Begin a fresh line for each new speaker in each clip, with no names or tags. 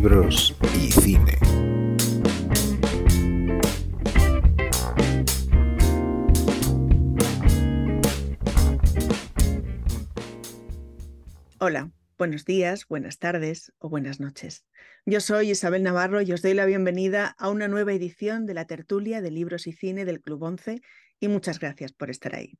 libros y cine.
Hola, buenos días, buenas tardes o buenas noches. Yo soy Isabel Navarro y os doy la bienvenida a una nueva edición de la tertulia de libros y cine del Club 11 y muchas gracias por estar ahí.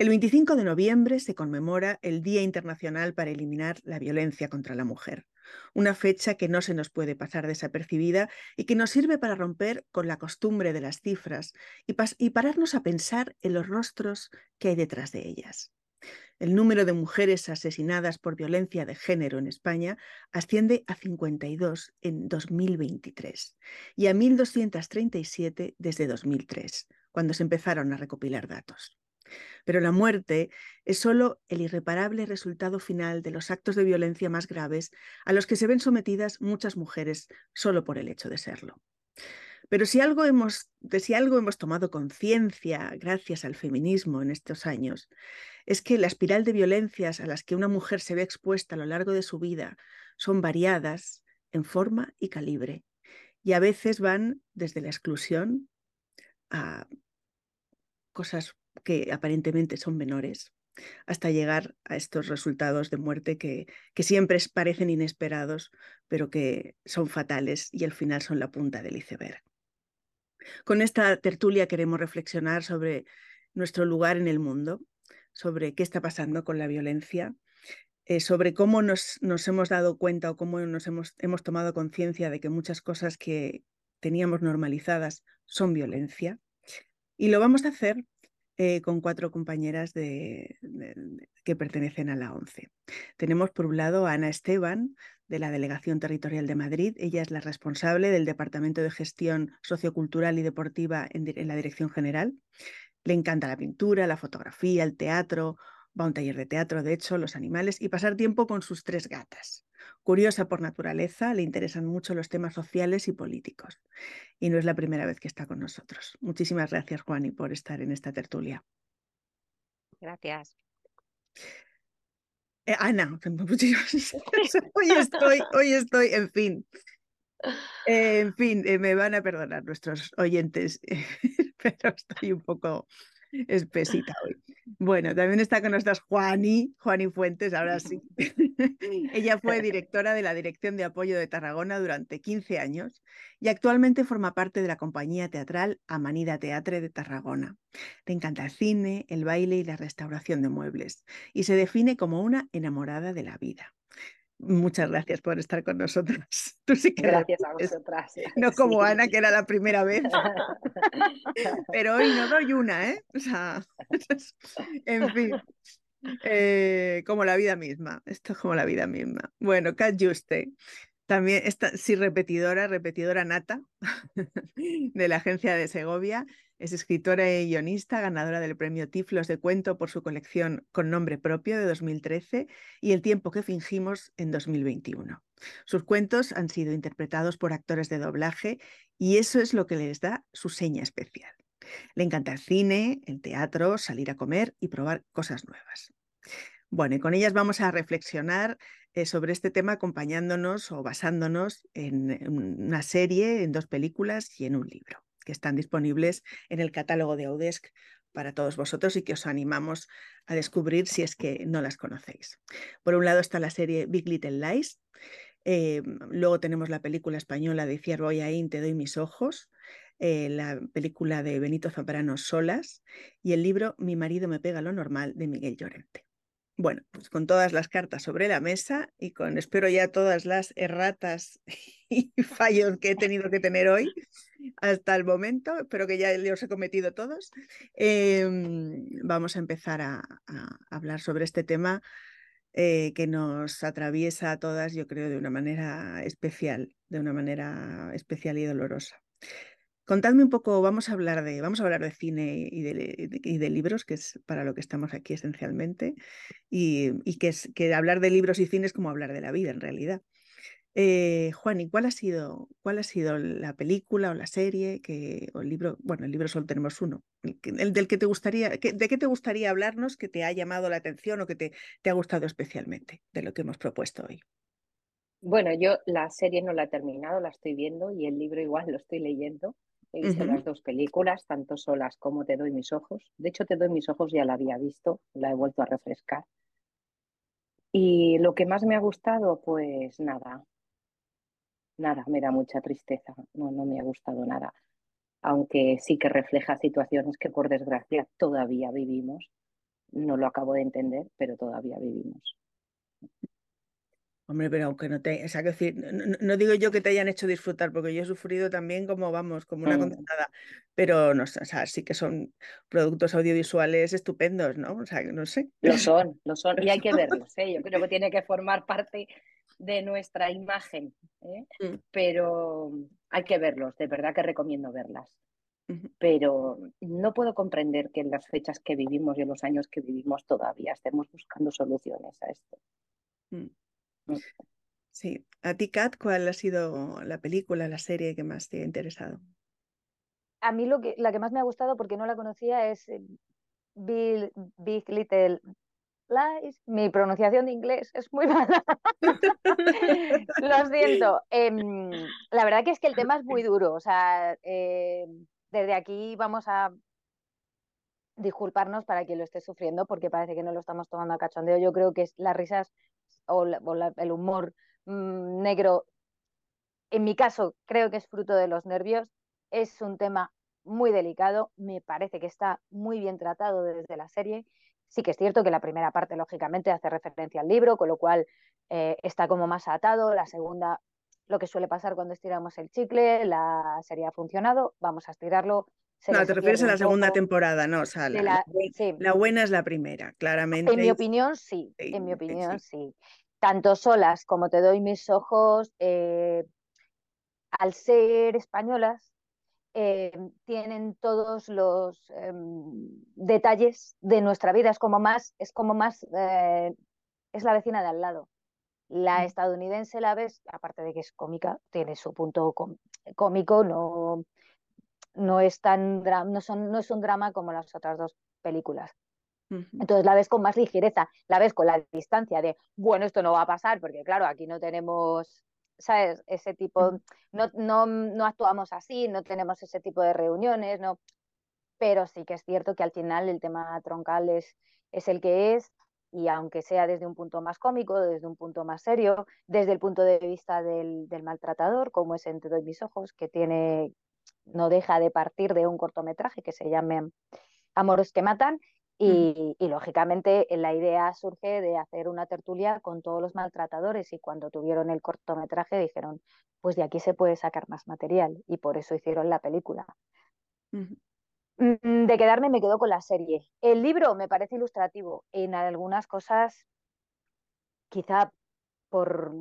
El 25 de noviembre se conmemora el Día Internacional para Eliminar la Violencia contra la Mujer, una fecha que no se nos puede pasar desapercibida y que nos sirve para romper con la costumbre de las cifras y, pararnos a pensar en los rostros que hay detrás de ellas. El número de mujeres asesinadas por violencia de género en España asciende a 52 en 2023 y a 1.237 desde 2003, cuando se empezaron a recopilar datos. Pero la muerte es solo el irreparable resultado final de los actos de violencia más graves a los que se ven sometidas muchas mujeres solo por el hecho de serlo. Pero si algo hemos, de si algo hemos tomado conciencia gracias al feminismo en estos años, es que la espiral de violencias a las que una mujer se ve expuesta a lo largo de su vida son variadas en forma y calibre, y a veces van desde la exclusión a cosas que aparentemente son menores, hasta llegar a estos resultados de muerte que, que, siempre parecen inesperados, pero que son fatales y al final son la punta del iceberg. Con esta tertulia queremos reflexionar sobre nuestro lugar en el mundo, sobre qué está pasando con la violencia, eh, sobre cómo nos, nos, hemos dado cuenta o cómo nos hemos, hemos tomado conciencia de que muchas cosas que teníamos normalizadas son violencia. Y lo vamos a hacer eh, con cuatro compañeras que pertenecen a la ONCE. Tenemos por un lado a Ana Esteban, de la Delegación Territorial de Madrid. Ella es la responsable del Departamento de Gestión Sociocultural y Deportiva en, en la Dirección General. Le encanta la pintura, la fotografía, el teatro, va a un taller de teatro, de hecho, los animales y pasar tiempo con sus tres gatas. Curiosa por naturaleza, le interesan mucho los temas sociales y políticos. Y no es la primera vez que está con nosotros. Muchísimas gracias, Juani, por estar en esta tertulia.
Gracias.
Eh, Ana, hoy estoy, hoy estoy, en fin. Eh, en fin, eh, me van a perdonar nuestros oyentes, pero estoy un poco espesita hoy. Bueno, también está con nosotros Juani, Juani Fuentes, ahora sí. Ella fue directora de la Dirección de Apoyo de Tarragona durante 15 años y actualmente forma parte de la compañía teatral Amanida Teatre de Tarragona. Le encanta el cine, el baile y la restauración de muebles y se define como una enamorada de la vida. Muchas gracias por estar con nosotras.
Tú sí que gracias a vosotras.
No como Ana, que era la primera vez. Pero hoy no doy una, ¿eh? O sea, en fin. Eh, como la vida misma. Esto es como la vida misma. Bueno, Cat Juste. También está, sí, repetidora, repetidora nata de la agencia de Segovia. Es escritora y guionista, ganadora del premio Tiflos de Cuento por su colección con nombre propio de 2013 y El tiempo que fingimos en 2021. Sus cuentos han sido interpretados por actores de doblaje y eso es lo que les da su seña especial. Le encanta el cine, el teatro, salir a comer y probar cosas nuevas. Bueno, y con ellas vamos a reflexionar eh, sobre este tema acompañándonos o basándonos en una serie, en dos películas y en un libro que están disponibles en el catálogo de Audesc para todos vosotros y que os animamos a descubrir si es que no las conocéis. Por un lado está la serie Big Little Lies, eh, luego tenemos la película española de Ciervo ahí, Te doy mis ojos, eh, la película de Benito Zambrano Solas y el libro Mi marido me pega lo normal de Miguel Llorente. Bueno, pues con todas las cartas sobre la mesa y con, espero ya, todas las erratas y fallos que he tenido que tener hoy hasta el momento, espero que ya los he cometido todos, em, vamos a empezar a, hablar sobre este tema eh, que nos atraviesa a todas, yo creo, de una manera especial, de una manera especial y dolorosa. Contadme un poco, vamos a hablar de, vamos a hablar de cine y de, libros, que es para lo que estamos aquí esencialmente, y, que, es, que hablar de libros y cine es como hablar de la vida en realidad. Eh, Juan, ¿y cuál ha sido, cuál ha sido la película o la serie que, o el libro? Bueno, el libro solo tenemos uno. El, del que te gustaría, ¿de qué te gustaría hablarnos que te ha llamado la atención o que te, te ha gustado especialmente de lo que hemos propuesto hoy?
Bueno, yo la serie no la he terminado, la estoy viendo y el libro igual lo estoy leyendo. He visto las dos películas, tanto solas como Te doy mis ojos. De hecho, Te doy mis ojos ya la había visto, la he vuelto a refrescar. Y lo que más me ha gustado, pues nada, nada, me da mucha tristeza, no, no me ha gustado nada, aunque sí que refleja situaciones que por desgracia todavía vivimos. No lo acabo de entender, pero todavía vivimos.
Hombre, pero aunque no te, o sea, decir, no, digo yo que te hayan hecho disfrutar, porque yo he sufrido también como, vamos, como una condenada, pero no o sea, sí que son productos audiovisuales estupendos, ¿no? O sea, no sé.
Lo son, lo son, y hay que verlos, ¿eh? Yo creo que tiene que formar parte de nuestra imagen, ¿eh? Mm. pero hay que verlos, de verdad que recomiendo verlas. Pero no puedo comprender que en las fechas que vivimos y en los años que vivimos todavía estemos buscando soluciones a esto. Mm.
Sí. A ti, Kat, ¿cuál ha sido la película, la serie que más te ha interesado?
A mí lo que, la que más me ha gustado, porque no la conocía, es eh, Big, Big Little Lies. Mi pronunciación de inglés es muy mala. Lo siento. Em, la verdad que es que el tema es muy duro. O sea, em, desde aquí vamos a disculparnos para quien lo esté sufriendo, porque parece que no lo estamos tomando a cachondeo. Yo creo que las risas o, el humor mm, negro, en mi caso, creo que es fruto de los nervios. Es un tema muy delicado, me parece que está muy bien tratado desde la serie. Sí que es cierto que la primera parte, lógicamente, hace referencia al libro, con lo cual eh, está como más atado. La segunda, lo que suele pasar cuando estiramos el chicle, la serie ha funcionado, vamos a estirarlo,
no, te refieres a la segunda temporada, ¿no? O sea, la, buena es la primera, claramente.
En mi opinión, sí. en mi opinión, sí. Tanto solas como te doy mis ojos, eh, al ser españolas, eh, tienen todos los em, detalles de nuestra vida. Es como más, es como más, eh, es la vecina de al lado. La mm. estadounidense la ves, aparte de que es cómica, tiene su punto cómico, no no es tan no, son, no es un drama como las otras dos películas. Entonces la ves con más ligereza, la ves con la distancia de, bueno, esto no va a pasar, porque claro, aquí no tenemos, ¿sabes? Ese tipo, no, no, no actuamos así, no tenemos ese tipo de reuniones, no. Pero sí que es cierto que al final el tema troncal es, es el que es, y aunque sea desde un punto más cómico, desde un punto más serio, desde el punto de vista del, del maltratador, como es Entre doy mis ojos, que tiene, no deja de partir de un cortometraje que se llame Amores que matan y, lógicamente la idea surge de hacer una tertulia con todos los maltratadores y cuando tuvieron el cortometraje dijeron, pues de aquí se puede sacar más material y por eso hicieron la película. Mm, de quedarme me quedo con la serie. El libro me parece ilustrativo en algunas cosas, quizá por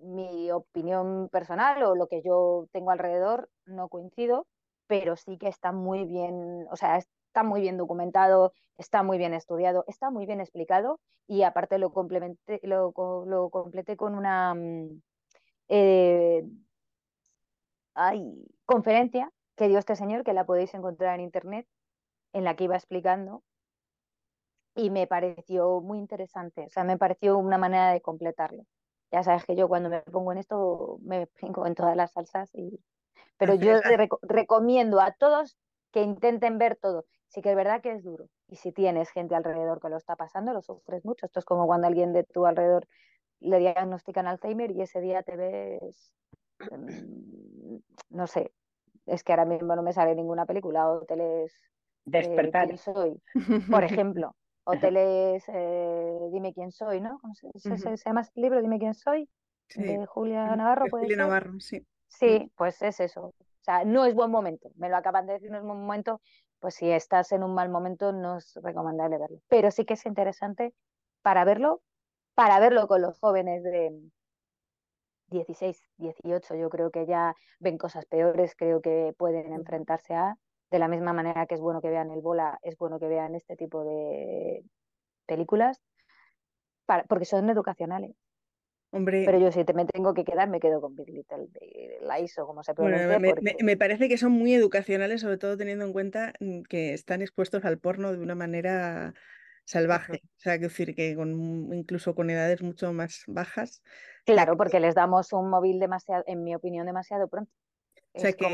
mi opinión personal o lo que yo tengo alrededor no coincido, pero sí que está muy bien, o sea, está muy bien documentado, está muy bien estudiado, está muy bien explicado y aparte lo complementé, lo, lo completé con una mm, eh, conferencia que dio este señor, que la podéis encontrar en internet, en la que iba explicando y me pareció muy interesante, o sea, me pareció una manera de completarlo. Ya sabes que yo cuando me pongo en esto me pongo en todas las salsas. Y... Pero yo recomiendo a todos que intenten ver todo. Sí que es verdad que es duro. Y si tienes gente alrededor que lo está pasando, lo sufres mucho. Esto es como cuando alguien de tu alrededor le diagnostican Alzheimer y ese día te ves, em, no sé, es que ahora mismo no me sale ninguna película o te lees
Despertar.
quién soy, por ejemplo hoteles eh, Dime quién soy, ¿no? Se, llama ese libro, Dime quién soy, de Julia Navarro.
Julia Navarro, sí.
Sí, pues es eso. O sea, no es buen momento. Me lo acaban de decir, no es buen momento. Pues si estás en un mal momento, no es recomendable verlo. Pero sí que es interesante para verlo, para verlo con los jóvenes de 16, 18. Yo creo que ya ven cosas peores, creo que pueden enfrentarse a de la misma manera que es bueno que vean el bola, es bueno que vean este tipo de películas, porque son educacionales. Hombre, pero yo si te me tengo que quedar, me quedo con Big Little Lies o como se pronuncia.
me, me, parece que son muy educacionales, sobre todo teniendo en cuenta mm, que están expuestos al porno de una manera salvaje. O sea, que decir que con, incluso con edades mucho más bajas.
Claro, porque les damos un móvil demasiado, en mi opinión, demasiado pronto.
O sea, que,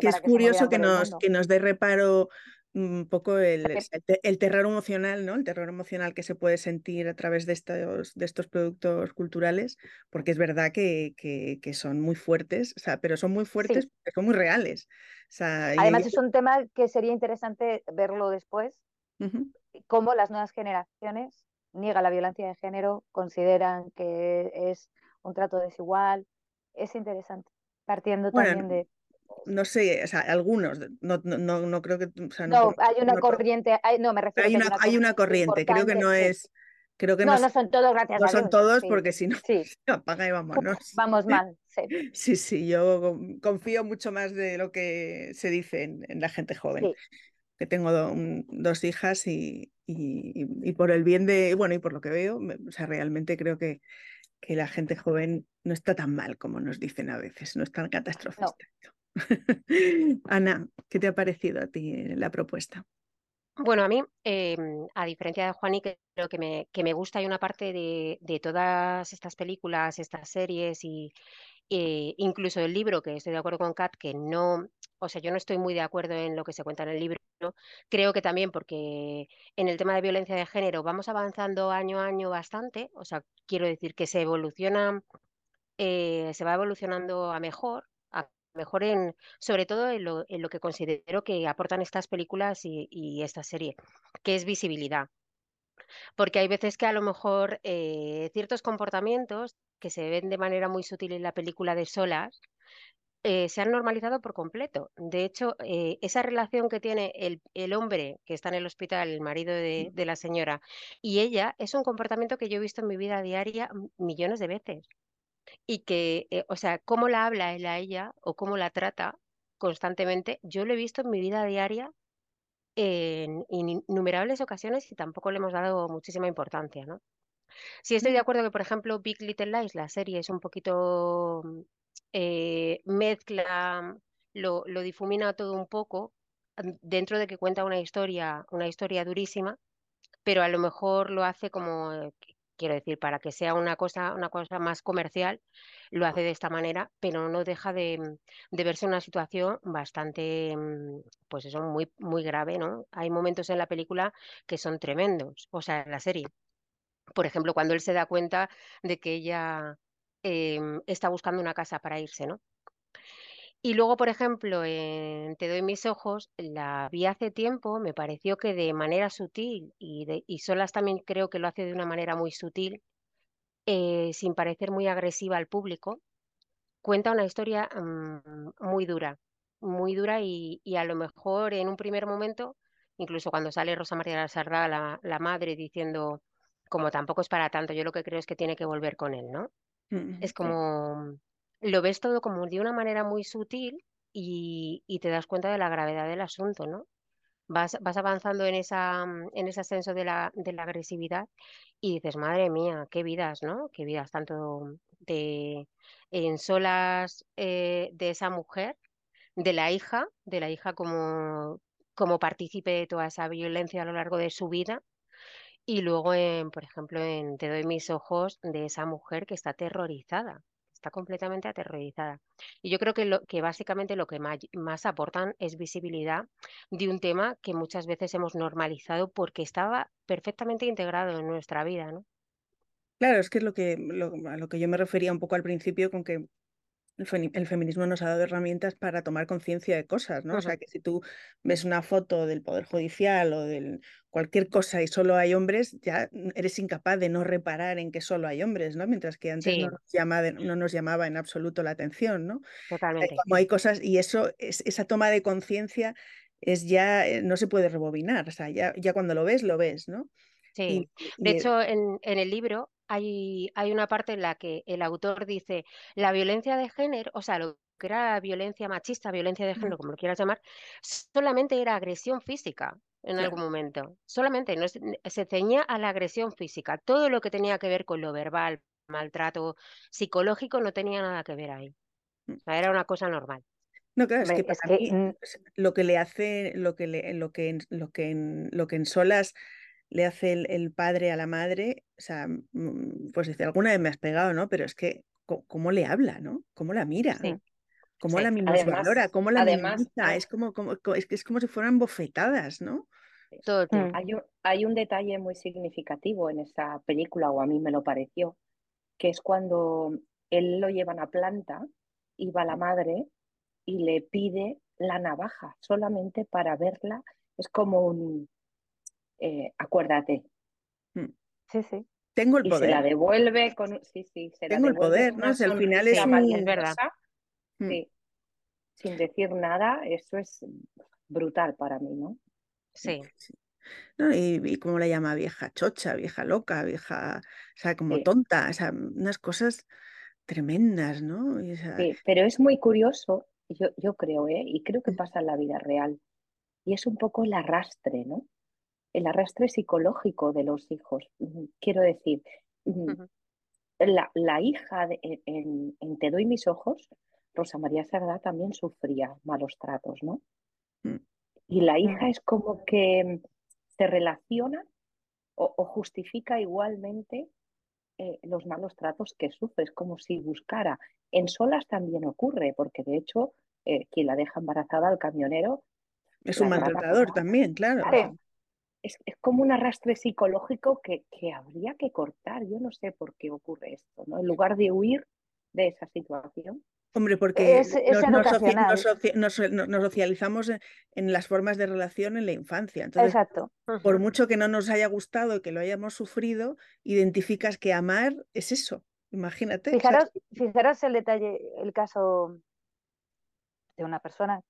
es, curioso que nos, que nos dé reparo un poco el, el, terror emocional, ¿no? El terror emocional que se puede sentir a través de estos, de estos productos culturales, porque es verdad que, que, son muy fuertes, o sea, pero son muy fuertes porque son muy reales.
Además, es un tema que sería interesante verlo después, cómo las nuevas generaciones niegan la violencia de género, consideran que es un trato desigual. Es interesante partiendo también de...
No sé, o sea, algunos, no, no, no creo que...
no, hay una corriente, no, me refiero
hay una, hay una corriente, creo que no es... Creo que
no, no, son todos, gracias
no
a
Dios. son todos porque si no, sí. apaga y vámonos.
Vamos mal, sí.
Sí, sí, yo confío mucho más de lo que se dice en, la gente joven. Que tengo dos hijas y, y, y, por el bien de, bueno, y por lo que veo, o sea, realmente creo que, que la gente joven no está tan mal como nos dicen a veces, no es tan catastrófico. Ana, ¿qué te ha parecido a ti la propuesta?
Bueno, a mí, em, a diferencia de Juani, creo que me, que me gusta, hay una parte de, de todas estas películas, estas series y, eh, incluso el libro, que estoy de acuerdo con Kat, que no, o sea, yo no estoy muy de acuerdo en lo que se cuenta en el libro, creo que también porque en el tema de violencia de género vamos avanzando año a año bastante, o sea, quiero decir que se evoluciona, eh, se va evolucionando a mejor, a mejor en, sobre todo en lo, que considero que aportan estas películas y, y esta serie, que es visibilidad. Porque hay veces que a lo mejor eh, ciertos comportamientos que se ven de manera muy sutil en la película de Solas eh, se han normalizado por completo. De hecho, eh, esa relación que tiene el, hombre que está en el hospital, el marido de, la señora, y ella, es un comportamiento que yo he visto en mi vida diaria millones de veces. Y que, o sea, cómo la habla él a ella o cómo la trata constantemente, yo lo he visto en mi vida diaria en innumerables ocasiones y tampoco le hemos dado muchísima importancia, ¿no? Sí estoy de acuerdo que, por ejemplo, Big Little Lies, la serie es un poquito eh, mezcla, lo, lo, difumina todo un poco, dentro de que cuenta una historia, una historia durísima, pero a lo mejor lo hace como, eh, quiero decir, para que sea una cosa, una cosa más comercial, lo hace de esta manera, pero no deja de, de verse una situación bastante, mm, pues eso, muy, muy grave, ¿no? Hay momentos en la película que son tremendos, o sea, en la serie. Por ejemplo, cuando él se da cuenta de que ella em, está buscando una casa para irse, ¿no? Y luego, por ejemplo, en Te doy mis ojos, la vi hace tiempo, me pareció que de manera sutil, y, Solas también creo que lo hace de una manera muy sutil, eh, sin parecer muy agresiva al público, cuenta una historia mm, muy dura, muy dura y, a lo mejor en un primer momento, incluso cuando sale Rosa María de la la, la madre, diciendo, como tampoco es para tanto, yo lo que creo es que tiene que volver con él, ¿no? Mm, es como, lo ves todo como de una manera muy sutil y, y te das cuenta de la gravedad del asunto, ¿no? Vas, vas avanzando en, esa, en ese ascenso de la, de la agresividad y dices, madre mía, qué vidas, ¿no? Qué vidas tanto de en solas eh, de esa mujer, de la hija, de la hija como, como partícipe de toda esa violencia a lo largo de su vida y luego, en, por ejemplo, en Te doy mis ojos de esa mujer que está aterrorizada, está completamente aterrorizada. Y yo creo que, lo, que básicamente lo que más, aportan es visibilidad de un tema que muchas veces hemos normalizado porque estaba perfectamente integrado en nuestra vida, ¿no?
Claro, es que es lo que, a lo que yo me refería un poco al principio con que el, feminismo nos ha dado herramientas para tomar conciencia de cosas, ¿no? O sea, que si tú ves una foto del Poder Judicial o de cualquier cosa y solo hay hombres, ya eres incapaz de no reparar en que solo hay hombres, ¿no? Mientras que antes no, nos no, nos llamaba en absoluto la atención, ¿no?
Totalmente.
Como hay cosas, y eso, es, esa toma de conciencia es ya, eh, no se puede rebobinar, o sea, ya, ya cuando lo ves, lo ves, ¿no?
Sí, de hecho, en, en, el libro hay, hay una parte en la que el autor dice, la violencia de género, o sea, lo que era violencia machista, violencia de género, como lo quieras llamar, solamente era agresión física en algún momento. Solamente no, se ceñía a la agresión física. Todo lo que tenía que ver con lo verbal, maltrato psicológico, no tenía nada que ver ahí. Mm. Era una cosa normal.
No, claro, es que, para mí, lo que le hace, lo que le, lo que, lo que, lo que en Solas le hace el, padre a la madre, o sea, pues dice, alguna vez me has pegado, ¿no? Pero es que, ¿cómo, le habla, ¿no? ¿Cómo la mira? ¿Cómo la minusvalora? ¿Cómo la además, Es como, como, es, es como si fueran bofetadas, ¿no?
Mm. Hay, un, hay un detalle muy significativo en esa película, o a mí me lo pareció, que es cuando él lo llevan a planta y va la madre y le pide la navaja solamente para verla. Es como un, eh, acuérdate.
Mm. Sí, sí. Tengo el
y
poder.
Se la devuelve con. Sí, sí, se
Tengo el poder, ¿no? Si al final es,
es verdad. Mm. Sí. Sin decir nada, eso es brutal para mí, ¿no?
Sí.
¿no? Y, cómo la llama vieja chocha, vieja loca, vieja, o sea, como tonta, o sea, unas cosas tremendas, ¿no?
Sí, pero es muy curioso, yo, yo creo, ¿eh? y creo que pasa en la vida real, y es un poco el arrastre, ¿no? El arrastre psicológico de los hijos. Quiero decir, la, la, hija de, en, en, Te doy mis ojos, Rosa María Sardá también sufría malos tratos, ¿no? Mm. Y la hija es como que se relaciona o, justifica igualmente eh, los malos tratos que sufre. Es como si buscara. En solas también ocurre, porque de hecho, eh, quien la deja embarazada al camionero.
Es un maltratador también, claro.
Es, como un arrastre psicológico que, que, habría que cortar. Yo no sé por qué ocurre esto, ¿no? En lugar de huir de esa situación,
Hombre, porque nos, socializamos en, las formas de relación en la infancia. Entonces,
Exacto.
por mucho que no nos haya gustado y que lo hayamos sufrido, identificas que amar es eso. Imagínate.
Fijaros, el detalle, el caso de una persona,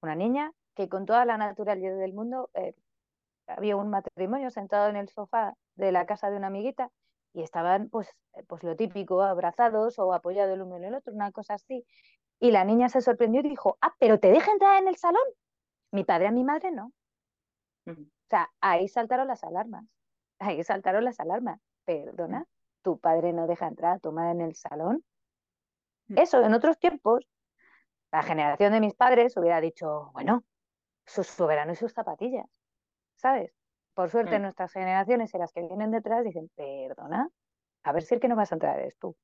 una niña, que con toda la naturalidad del mundo eh, había un matrimonio sentado en el sofá de la casa de una amiguita y estaban pues, eh, pues lo típico, abrazados o apoyados el uno en el otro, una cosa así. Y la niña se sorprendió y dijo, ah, pero te deja entrar en el salón. Mi padre a mi madre no. O sea, ahí saltaron las alarmas. Ahí saltaron las alarmas. Perdona, tu padre no deja entrar a tomar en el salón. Eso en otros tiempos, la generación de mis padres hubiera dicho, bueno, sus soberanos y sus zapatillas, ¿sabes? Por suerte, mm. nuestras generaciones y las que vienen detrás dicen, perdona, a ver si el que no vas a entrar eres tú.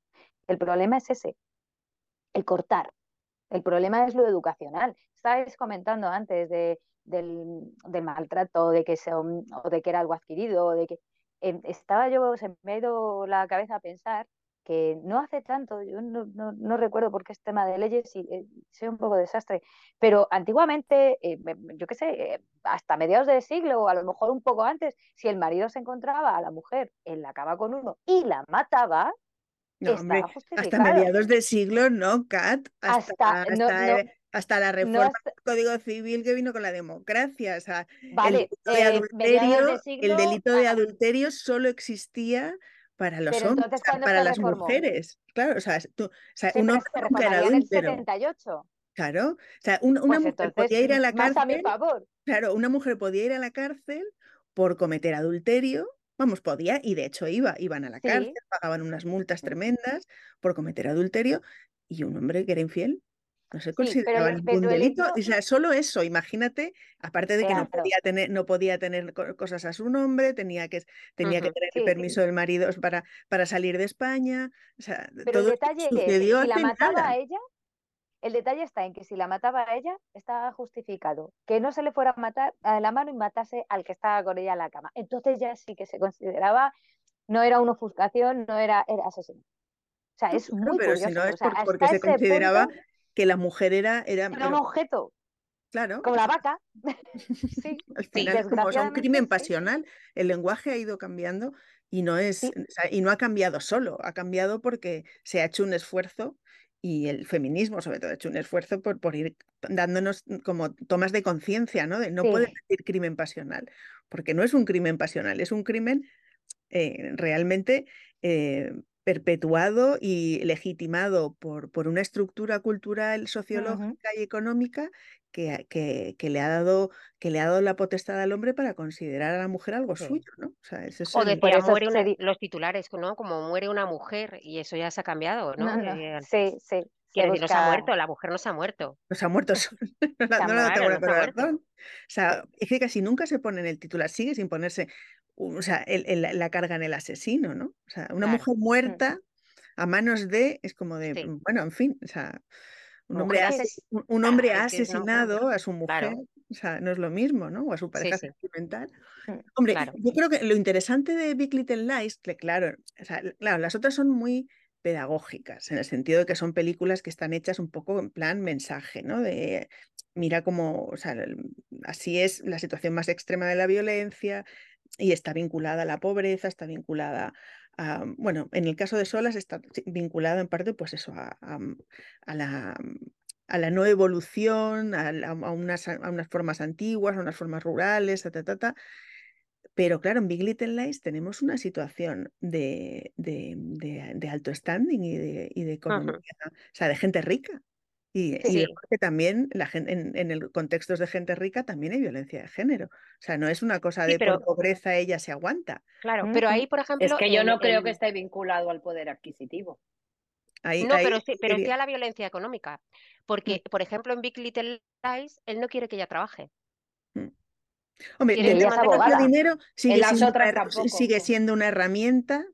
El problema es ese, el cortar. El problema es lo educacional. Estabais comentando antes de, del, maltrato, de que, o de que era algo adquirido, de que estaba yo, se me ha ido la cabeza a pensar que no hace tanto, yo no, no, recuerdo porque es tema de leyes y eh, soy un poco desastre, pero antiguamente, eh, yo qué sé, eh, hasta mediados del siglo o a lo mejor un poco antes, si el marido se encontraba a la mujer en la cama con uno y la mataba,
no, hombre, hasta mediados del siglo, no, Kat, hasta, hasta, la reforma del Código Civil que vino con la democracia. O sea, el de adulterio, el delito de adulterio solo existía para los hombres, para las mujeres. Claro, o sea, tú, o sea un hombre era adúltero. Claro, o sea, una pues mujer podía ir a la cárcel. Claro, una mujer podía ir a la cárcel por cometer adulterio. Vamos, podía, y de hecho iba, iban a la cárcel, pagaban unas multas tremendas por cometer adulterio, y un hombre que era infiel no se consideraba ningún delito. O sea, solo eso, imagínate, aparte de que no podía tener, no podía tener cosas a su nombre, tenía que, tenía que tener el permiso del marido para, para salir de España. O sea,
pero todo el detalle es, si la mataba a ella, el detalle está en que si la mataba a ella, estaba justificado. Que no se le fuera a matar a la mano y matase al que estaba con ella en la cama. Entonces ya sí que se consideraba, no era una ofuscación, no era, era asesino. O sea, es muy
pero
si
no es porque se consideraba que la mujer era... Era,
era un objeto.
Claro.
Como la vaca.
sí. Al final, como es un crimen pasional, el lenguaje ha ido cambiando y no es y no ha cambiado solo, ha cambiado porque se ha hecho un esfuerzo y el feminismo sobre todo ha hecho un esfuerzo por, por ir dándonos como tomas de conciencia, ¿no? De no puede decir crimen pasional, porque no es un crimen pasional, es un crimen eh, realmente eh, perpetuado y legitimado por, por una estructura cultural, sociológica y económica que, que, que, le ha dado, que le ha dado la potestad al hombre para considerar a la mujer algo suyo, ¿no? O, sea,
ese es o muere los titulares, ¿no? Como muere una mujer y eso ya se ha cambiado, ¿no?
Eh, sí, sí,
Quiero decir, no se ha muerto, la mujer no se ha muerto.
No se ha muerto, no, la tengo razón. O sea, es que casi nunca se pone en el titular, sigue sin ponerse, o sea, la carga en el asesino, ¿no? O sea, una mujer mm. muerta a manos de, es como de, bueno, en fin, o sea, un hombre, ha, un hombre ha asesinado a su mujer, o sea, no es lo mismo, ¿no? O a su pareja sentimental. Mm, hombre, yo creo que lo interesante de Big Little Lies, que claro, o sea, claro, las otras son muy pedagógicas, en el sentido de que son películas que están hechas un poco en plan mensaje, ¿no? De mira cómo, o sea, así es la situación más extrema de la violencia y está vinculada a la pobreza, está vinculada a, bueno, en el caso de Solas está vinculada en parte, pues eso, a, a, la a la no evolución, a, unas, a, unas, formas antiguas, a unas formas rurales, ta, ta, ta, ta, pero claro, en Big Little Lies tenemos una situación de, de, alto standing y de, y de economía, o sea, de gente rica. Y, que también la gente, en, en, el contextos de gente rica también hay violencia de género. O sea, no es una cosa de por pobreza ella se aguanta.
Claro, pero ahí, por ejemplo.
Es que yo no creo que esté vinculado al poder adquisitivo.
no, pero, sí, pero sí a la violencia económica. Porque, mm. por ejemplo, en Big Little Lies, él no quiere que ella trabaje. Mm.
Hombre, el dinero sigue, siendo, sigue siendo una herramienta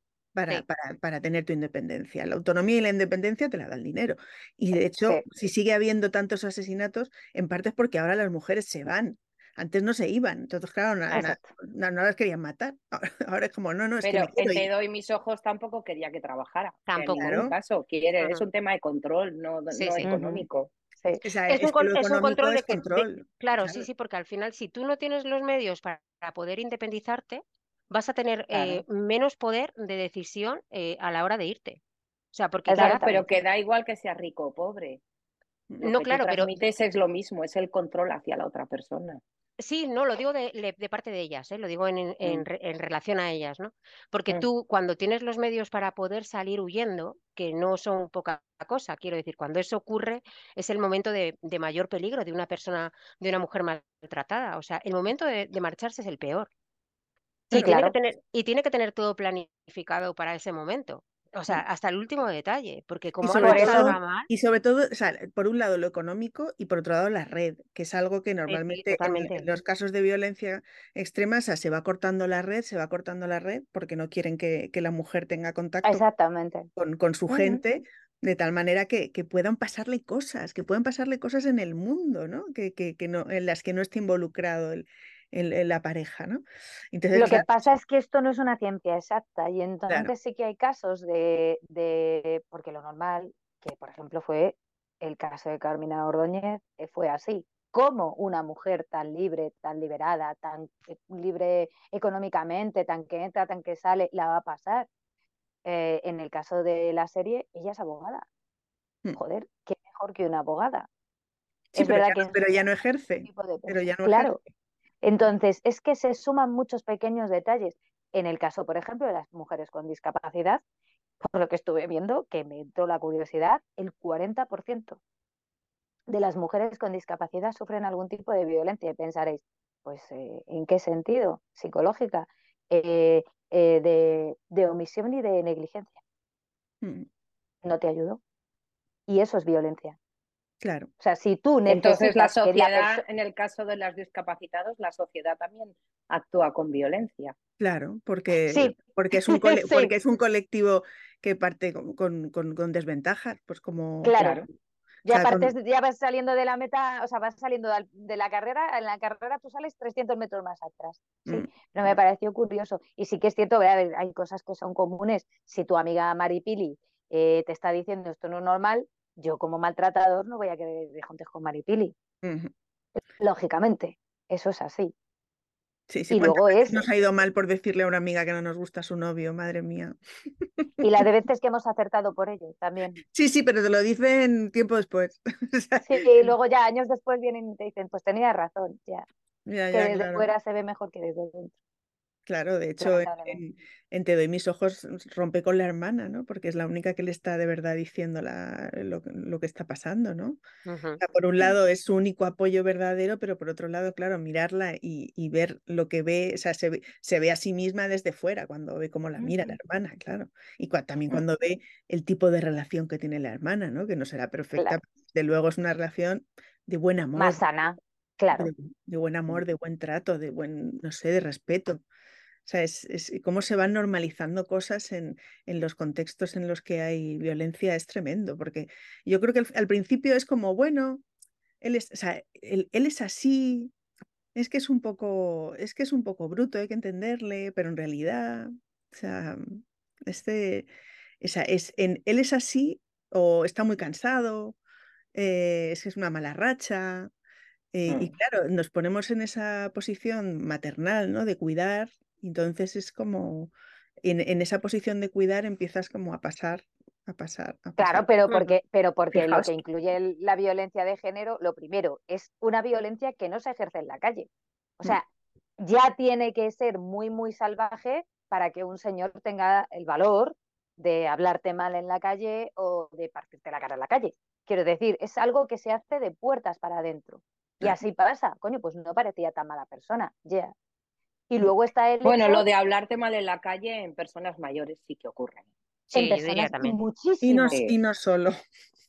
para, para, tener tu independencia. La autonomía y la independencia te la da el dinero. Y de hecho, si sigue habiendo tantos asesinatos, en parte es porque ahora las mujeres se van. Antes no se iban, entonces claro, no, las querían matar. Ahora es como, no, no, es
Pero
que
me te doy mis ojos tampoco quería que trabajara. Tampoco. En ningún caso, quiere, es un tema de control, no, no económico
es, un, control de, claro, sí, sí, porque al final si tú no tienes los medios para, poder independizarte, vas a tener eh, menos poder de decisión eh, a la hora de irte. O sea, porque
claro, pero que da igual que sea rico o pobre. no, claro, pero es lo mismo, es el control hacia la otra persona.
Sí, no, lo digo de, parte de ellas, ¿eh? lo digo en, en, mm. relación a ellas, ¿no? Porque mm. tú cuando tienes los medios para poder salir huyendo, que no son poca cosa, quiero decir, cuando eso ocurre es el momento de, mayor peligro de una persona, de una mujer maltratada, o sea, el momento de, marcharse es el peor. Y, tiene que tener, y tiene que tener todo planificado para ese momento. O sea, hasta el último detalle, porque como
y sobre, todo, mal... y sobre todo, o sea, por un lado lo económico y por otro lado la red, que es algo que normalmente en, los casos de violencia extrema, o sea, se va cortando la red, se va cortando la red porque no quieren que, que la mujer tenga contacto
Exactamente.
Con, con su gente, de tal manera que, que, puedan pasarle cosas, que puedan pasarle cosas en el mundo, ¿no? Que, que, que no, en las que no esté involucrado el, en, la pareja, ¿no?
Entonces, lo que pasa es que esto no es una ciencia exacta y entonces sí que hay casos de, de, porque lo normal, que por ejemplo fue el caso de Carmina Ordóñez, eh, fue así. ¿Cómo una mujer tan libre, tan liberada, tan eh, libre económicamente, tan que entra, tan que sale, la va a pasar? Eh, en el caso de la serie, ella es abogada. Hmm. Joder, qué mejor que una abogada.
es pero, verdad ya, que pero ya no ejerce. Pero ya no
claro, entonces, es que se suman muchos pequeños detalles. En el caso, por ejemplo, de las mujeres con discapacidad, por lo que estuve viendo, que me entró la curiosidad, el 40% de las mujeres con discapacidad sufren algún tipo de violencia. Y pensaréis, pues, eh, ¿en qué sentido? Psicológica, eh, eh, de, omisión y de negligencia. Mm. No te ayudo. Y eso es violencia.
Claro.
O sea, si tú
Entonces la sociedad, en el caso de los discapacitados, la sociedad también actúa con violencia.
Claro, porque, porque, es, un porque es un colectivo que parte con, con, desventajas, pues como...
Claro. Ya, ya vas saliendo de la meta, o sea, vas saliendo de la carrera, en la carrera tú sales 300 metros más atrás. Sí, mm. pero me pareció curioso. Y sí que es cierto, hay cosas que son comunes. Si tu amiga Maripili eh, te está diciendo esto no es normal, yo como maltratador no voy a querer de juntes con Maripili. Lógicamente, eso es así.
Sí, sí, y luego es... Nos ha ido mal por decirle a una amiga que no nos gusta su novio, madre mía.
Y la de veces que hemos acertado por ello también.
Sí, sí, pero te lo dicen tiempo después.
sí, y luego ya años después vienen y te dicen, pues tenía razón, ya. que desde fuera se ve mejor que desde dentro.
Claro, de hecho, en, Te doy mis ojos rompe con la hermana, ¿no? Porque es la única que le está de verdad diciendo lo, que está pasando, ¿no? por un lado es su único apoyo verdadero, pero por otro lado, claro, mirarla y, ver lo que ve, o sea, se ve, a sí misma desde fuera cuando ve cómo la mira la hermana, claro. Y también cuando ve el tipo de relación que tiene la hermana, ¿no? Que no será perfecta, de luego es una relación de buen amor.
Más sana, claro.
de buen amor, de buen trato, de buen, no sé, de respeto. O sea, es, cómo se van normalizando cosas en, en, los contextos en los que hay violencia es tremendo, porque yo creo que al, principio es como, bueno, él es, o sea, él, es así, es que es un poco, es que es un poco bruto, hay que entenderle, pero en realidad, o sea, este, esa, es, en, él es así o está muy cansado, eh, es que es una mala racha. Eh, y mm. claro, nos ponemos en esa posición maternal, ¿no? De cuidar entonces es como, en, esa posición de cuidar empiezas como a pasar, a pasar. A
Claro, pero porque, pero porque lo que incluye la violencia de género, lo primero, es una violencia que no se ejerce en la calle. O mm. sea, ya tiene que ser muy, muy salvaje para que un señor tenga el valor de hablarte mal en la calle o de partirte la cara en la calle. Quiero decir, es algo que se hace de puertas para adentro. Y así pasa. Coño, pues no parecía tan mala persona. Ya. Y luego está el.
Bueno, lo de hablarte mal en la calle en personas mayores sí que ocurre.
Sí, en también.
Muchísimo. Y no, solo.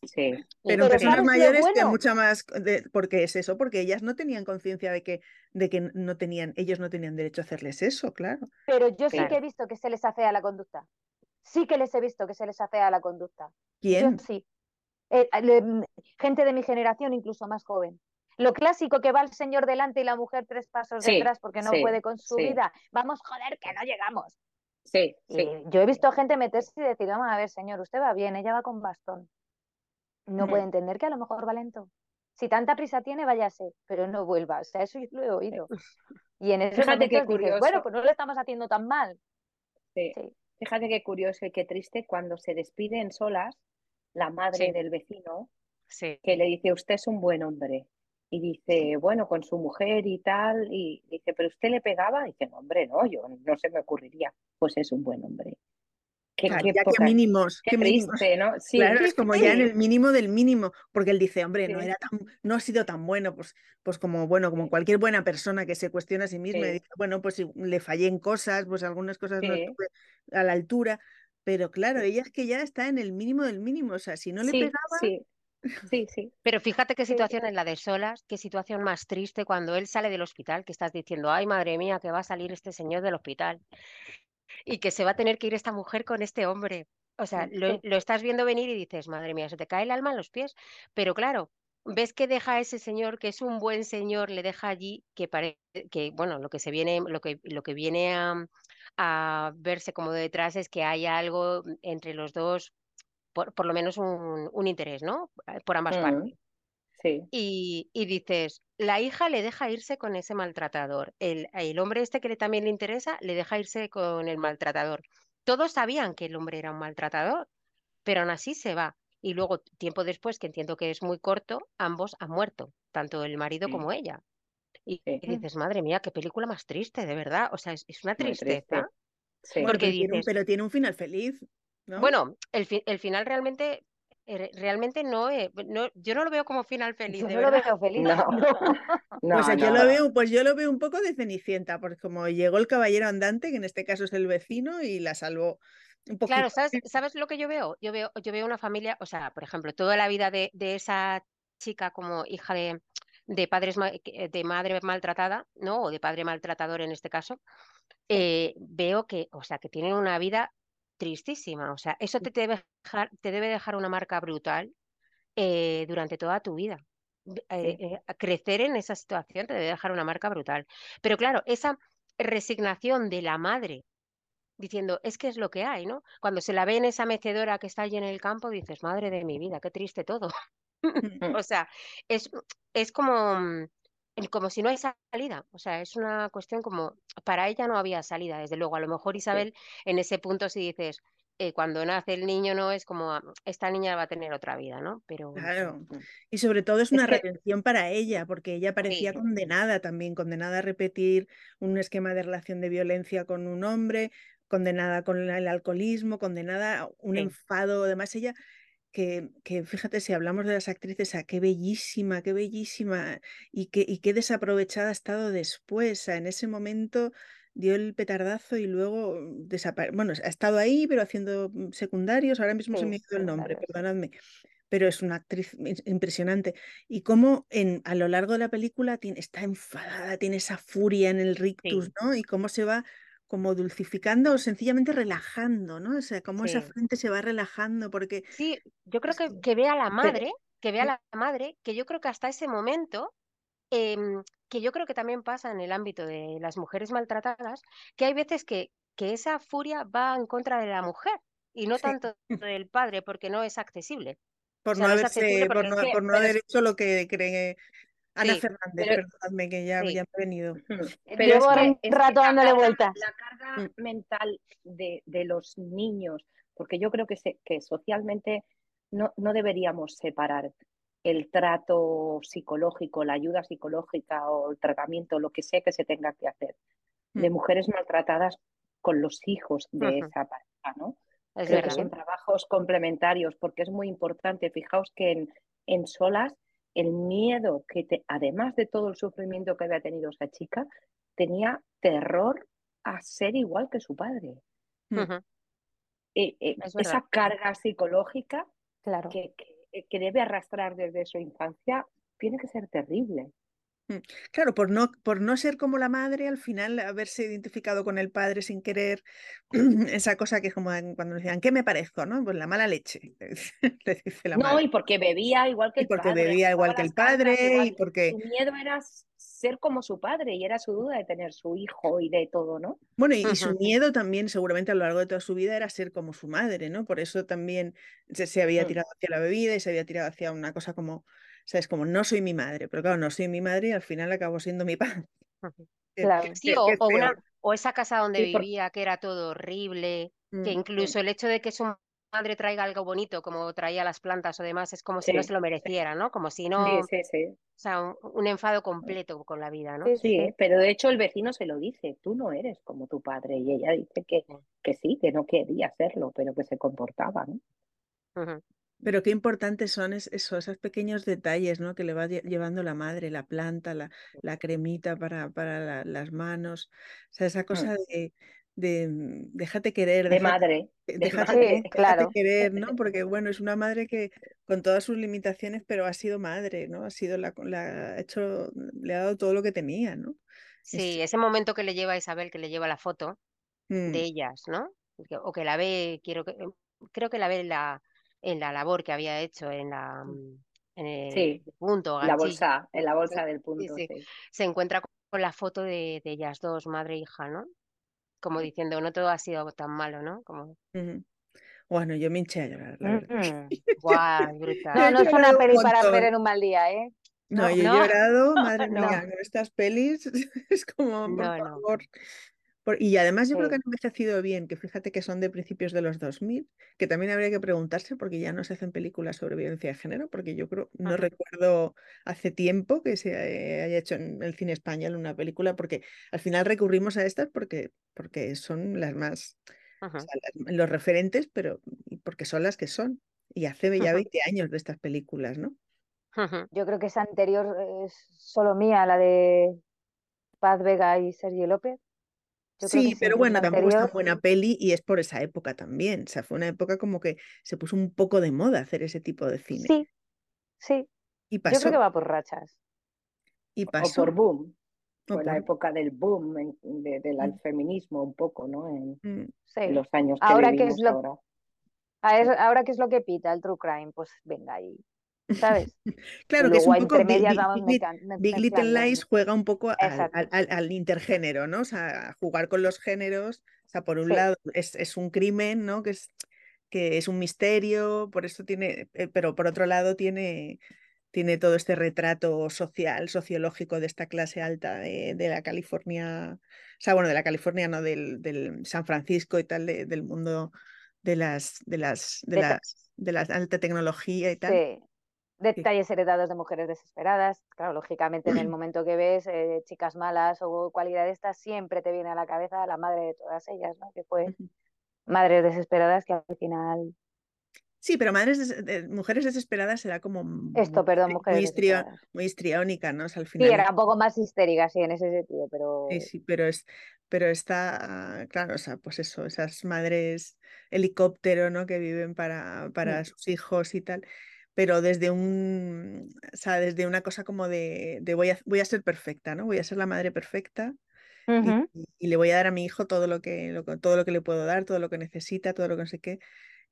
Sí.
Pero, en personas mayores que mucha más, de, porque es eso, porque ellas no tenían conciencia de que, de que no tenían, ellos no tenían derecho a hacerles eso, claro.
Pero yo sí que he visto que se les hace a la conducta. Sí que les he visto que se les hace a la conducta.
¿Quién?
Yo sí. Eh, eh, gente de mi generación, incluso más joven. Lo clásico que va el señor delante y la mujer tres pasos detrás porque no puede con su vida. Vamos, joder, que no llegamos.
Sí,
yo he visto gente meterse y decir, vamos a ver, señor, usted va bien, ella va con bastón. No puede entender que a lo mejor va lento. Si tanta prisa tiene, váyase, pero no vuelva. O sea, eso lo he oído. Y en ese
Fíjate qué curioso.
bueno, pues no lo estamos haciendo tan mal.
Sí. Fíjate qué curioso y qué triste cuando se despiden solas la madre del vecino que le dice, usted es un buen hombre y dice, bueno, con su mujer y tal, y dice, pero usted le pegaba, y dice, no, hombre, no, yo no se me ocurriría, pues es un buen hombre.
Qué, ya que mínimos, qué, mínimos.
¿no?
claro, es como ya en el mínimo del mínimo, porque él dice, hombre, no era tan, no ha sido tan bueno, pues, pues como bueno, como cualquier buena persona que se cuestiona a sí misma y dice, bueno, pues si le fallé en cosas, pues algunas cosas no estuve a la altura, pero claro, ella es que ya está en el mínimo del mínimo, o sea, si no le pegaba,
Sí, sí.
Pero fíjate qué situación es la de Solas, qué situación más triste cuando él sale del hospital, que estás diciendo, ay, madre mía, que va a salir este señor del hospital y que se va a tener que ir esta mujer con este hombre. O sea, lo, estás viendo venir y dices, madre mía, se te cae el alma en los pies. Pero claro, ves que deja a ese señor, que es un buen señor, le deja allí, que parece que, bueno, lo que se viene, lo que, lo que viene a, a verse como detrás es que hay algo entre los dos por, lo menos un, interés, ¿no? Eh, por ambas partes.
Sí.
Y, dices, la hija le deja irse con ese maltratador. El, el hombre este que también le interesa le deja irse con el maltratador. Todos sabían que el hombre era un maltratador, pero aún así se va. Y luego, tiempo después, que entiendo que es muy corto, ambos han muerto, tanto el marido como ella. Y, dices, madre mía, qué película más triste, de verdad. O sea, es, una tristeza.
Porque pero tiene un final feliz.
Bueno, el, el final realmente eh, realmente no, no, yo no lo veo como final feliz.
Yo no lo veo feliz.
pues yo lo veo, pues yo lo veo un poco de Cenicienta, porque como llegó el caballero andante, que en este caso es el vecino, y la salvó un poco.
Claro, ¿sabes, ¿sabes lo que yo veo? Yo veo, yo veo una familia, o sea, por ejemplo, toda la vida de, de esa chica como hija de, de padres de madre maltratada, ¿no? O de padre maltratador en este caso, eh, veo que, o sea, que tienen una vida tristísima. O sea, eso te debe dejar, te debe dejar una marca brutal eh, durante toda tu vida. Eh, eh, crecer en esa situación te debe dejar una marca brutal. Pero claro, esa resignación de la madre diciendo, es que es lo que hay, ¿no? Cuando se la ve en esa mecedora que está allí en el campo, dices, madre de mi vida, qué triste todo. o sea, es, es como, como si no hay salida. O sea, es una cuestión como, para ella no había salida, desde luego. A lo mejor Isabel, en ese punto, si dices, eh, cuando nace el niño no es como ah, esta niña va a tener otra vida, ¿no? Pero
Claro. Y sobre todo es una
que-
redención para ella, porque ella parecía
Sí.
condenada también, condenada a repetir un esquema de relación de violencia con un hombre, condenada con el alcoholismo, condenada a un
Sí.
enfado. Además, ella, que, que fíjate, si hablamos de las actrices, a qué bellísima, qué bellísima, y qué, y qué desaprovechada ha estado después. En ese momento dio el petardazo y luego desapareció. Bueno, ha estado ahí, pero haciendo mm, secundarios. Ahora mismo se me ha ido el nombre, perdonadme pero es una actriz im- impresionante. Y cómo en, a lo largo de la película tiene, está enfadada, tiene esa furia en el rictus,
Sí.
¿no? Y cómo se va como dulcificando o sencillamente relajando, ¿no? O sea, cómo esa frente se va relajando porque
Sí, yo creo que,
que-
ve a la madre, que ve a la madre, que yo creo que hasta ese momento, em, que yo creo que también pasa en el ámbito de las mujeres maltratadas, que hay veces que, que esa furia va en contra de la mujer y no
Sí.
tanto del padre, porque no es accesible. O
por
sea,
no haberse, por no, por no haber hecho lo que cree Ana
Sí,
Fernández,
pero-
perdonadme, que ya,
Sí.
ya me ha venido.
Pero es
Llevo
que,
un
es que
rato
la
dándole
carga-
vueltas.
La carga
Mm.
mental de, de los niños, porque yo creo que, se- que socialmente no, no deberíamos separar el trato psicológico, la ayuda psicológica o el tratamiento, lo que sea que se tenga que hacer, de
Mm.
mujeres maltratadas con los hijos de esa pareja, ¿no?
es
Creo que
verdad.
son trabajos complementarios porque es muy importante. Fijaos que en, en solas el miedo que te, además de todo el sufrimiento que había tenido esa chica, tenía terror a ser igual que su padre.
Mm.
Eh, eh,
Es
esa carga psicológica
Claro.
que, que- que debe arrastrar desde su infancia tiene que ser terrible.
Claro, por no, por no ser como la madre, al final haberse identificado con el padre sin querer, esa cosa que es como cuando decían, ¿qué me parezco? ¿no? Pues la mala leche, le dice la
No,
madre.
y porque bebía igual que
Y
el
porque
padre,
bebía igual que el
cartas
padre y porque,
Su miedo era ser como su padre y era su duda de tener su hijo y de todo, ¿no?
bueno, y, y su miedo también seguramente a lo largo de toda su vida era ser como su madre, ¿no? Por eso también se, se había
Mm.
tirado hacia la bebida y se había tirado hacia una cosa como, ¿sabes? Como no soy mi madre, pero claro, no soy mi madre y al final acabo siendo mi padre.
Claro.
Sí, o,
es
o una, o esa casa donde
Sí, por-
vivía que era todo horrible, que incluso el hecho de que su madre traiga algo bonito, como traía las plantas o demás, es como si no se lo mereciera, ¿no? Como si no,
sí, sí.
o sea, un, un enfado completo con la vida, ¿no?
Sí,
pero de hecho el vecino se lo dice, tú no eres como tu padre. Y ella dice que,
Sí.
que sí, que no quería hacerlo, pero que se comportaba, ¿no?
Ujú.
Pero qué importantes son es- eso, esos pequeños detalles, ¿no? Que le va lle- llevando la madre, la planta, la, la cremita para, para la- las manos. O sea, esa cosa de, de mm, déjate querer,
De
déjate,
madre, de
déjate,
madre.
déjate
claro.
querer, ¿no? Porque bueno, es una madre que con todas sus limitaciones, pero ha sido madre, ¿no? Ha sido la, la ha hecho, le ha dado todo lo que tenía, ¿no?
Sí, ese momento que le lleva a Isabel, que le lleva la foto
Mm,
de ellas, ¿no? O que la ve, quiero que, creo que la ve la, en la labor que había hecho en la, mm, en el
Sí,
punto,
la bolsa, en la bolsa del punto,
sí.
sí.
Se encuentra con la foto de, de ellas dos, madre e hija, ¿no? Como diciendo, no todo ha sido tan malo, ¿no? Como.
Bueno, yo me hinché a llorar, la verdad.
Mm.
brutal.
No, es una
un
peli para ver en un mal día, ¿eh?
No,
No,
yo he
no,
llorado, madre
no.
mía, con estas pelis es como, por
No, no.
favor. Por- y además yo creo que han envejecido bien, que fíjate que son de principios de los 2000, que también habría que preguntarse porque ya no se hacen películas sobre violencia de género, porque yo creo, no recuerdo hace tiempo que se eh, haya hecho en el cine español una película, porque al final recurrimos a estas porque, porque son las más, o
Ujú.
sea, las- los referentes, pero porque son las que son. Y hace ya
Ujú.
20 años de estas películas, ¿no?
Yo creo que esa anterior es solo mía, la de Paz Vega y Sergio López. Yo
Sí, pero bueno,
la
tampoco es tan
anterior,
buena peli y es por esa época también. O sea, fue una época como que se puso un poco de moda hacer ese tipo de cine.
sí, sí.
Y
Yo creo que
pasó,
va por rachas.
y
O
pasó.
por boom,
o
fue la
por-
época del boom en- de- del
Mm.
feminismo un poco, ¿no? En,
Mm,
en
Sí.
los años que
Ahora que es lo,
ahora.
ahora que es lo que pita el true crime, pues venga ahí, ¿sabes?
Claro que es un poco Big,
me-
Little. Lies juega un poco al, intergénero, ¿no? O sea, a jugar con los géneros. O sea, por un
Sí.
lado es, es un crimen, ¿no? Que es, que es un misterio, por eso tiene, eh, pero por otro lado tiene, tiene todo este retrato social, sociológico de esta clase alta de, de la California, o sea, bueno, de la California, no, del, del San Francisco y tal, de- del mundo de las de las de, las de la alta tecnología y tal.
Sí. Detalles heredados de mujeres desesperadas. Claro, lógicamente en el momento que ves eh, chicas malas o cualidad de estas, siempre te viene a la cabeza la madre de todas ellas, ¿no? Que fue madres desesperadas que al final
Sí, pero madres de, mujeres desesperadas era como
esto, perdón, mujeres
muy, histriónica, ¿no? al
final. Sí, era un poco más histérica, sí, en ese sentido, pero.
Sí, sí, pero es, pero está, claro, o sea, pues eso, esas madres helicóptero, ¿no? Que viven para, para sus hijos y tal. Pero desde un, o sea, desde una cosa como de, de voy, a, voy a ser perfecta, ¿no? Voy a ser la madre perfecta. y, le voy a dar a mi hijo todo lo que lo, todo lo que le puedo dar, todo lo que necesita, todo lo que no sé qué.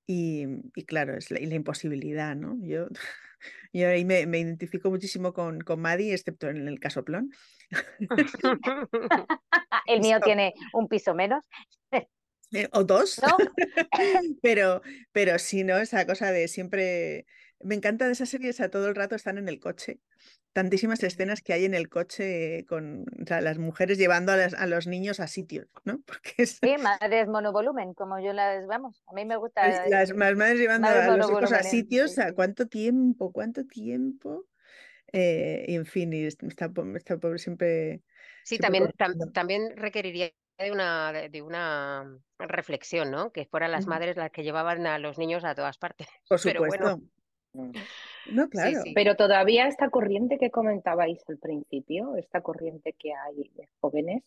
Y, claro, es la, y la imposibilidad, ¿no? Yo, yo ahí me, me identifico muchísimo con, con Maddie, excepto en el casoplón.
el mío tiene un piso menos.
Eh, o dos. ¿No? pero, pero sí, ¿no? Esa cosa de siempre. Me encanta de esas series, a todo el rato están en el coche tantísimas escenas que hay en el coche con las mujeres llevando a, a, los niños a sitios, ¿no?
Porque Sí, madres monovolumen, como yo las vamos. A mí me gusta.
Las, madres llevando a los hijos a sitios, ¿a cuánto tiempo? ¿Cuánto tiempo? Eh, y en fin, y está, pobre siempre.
Sí, también, también requeriría de una, de una reflexión, ¿no? Que fueran las madres las que llevaban a los niños a todas partes.
Por supuesto. No, claro.
Pero todavía esta corriente que comentabais al principio, esta corriente que hay de jóvenes,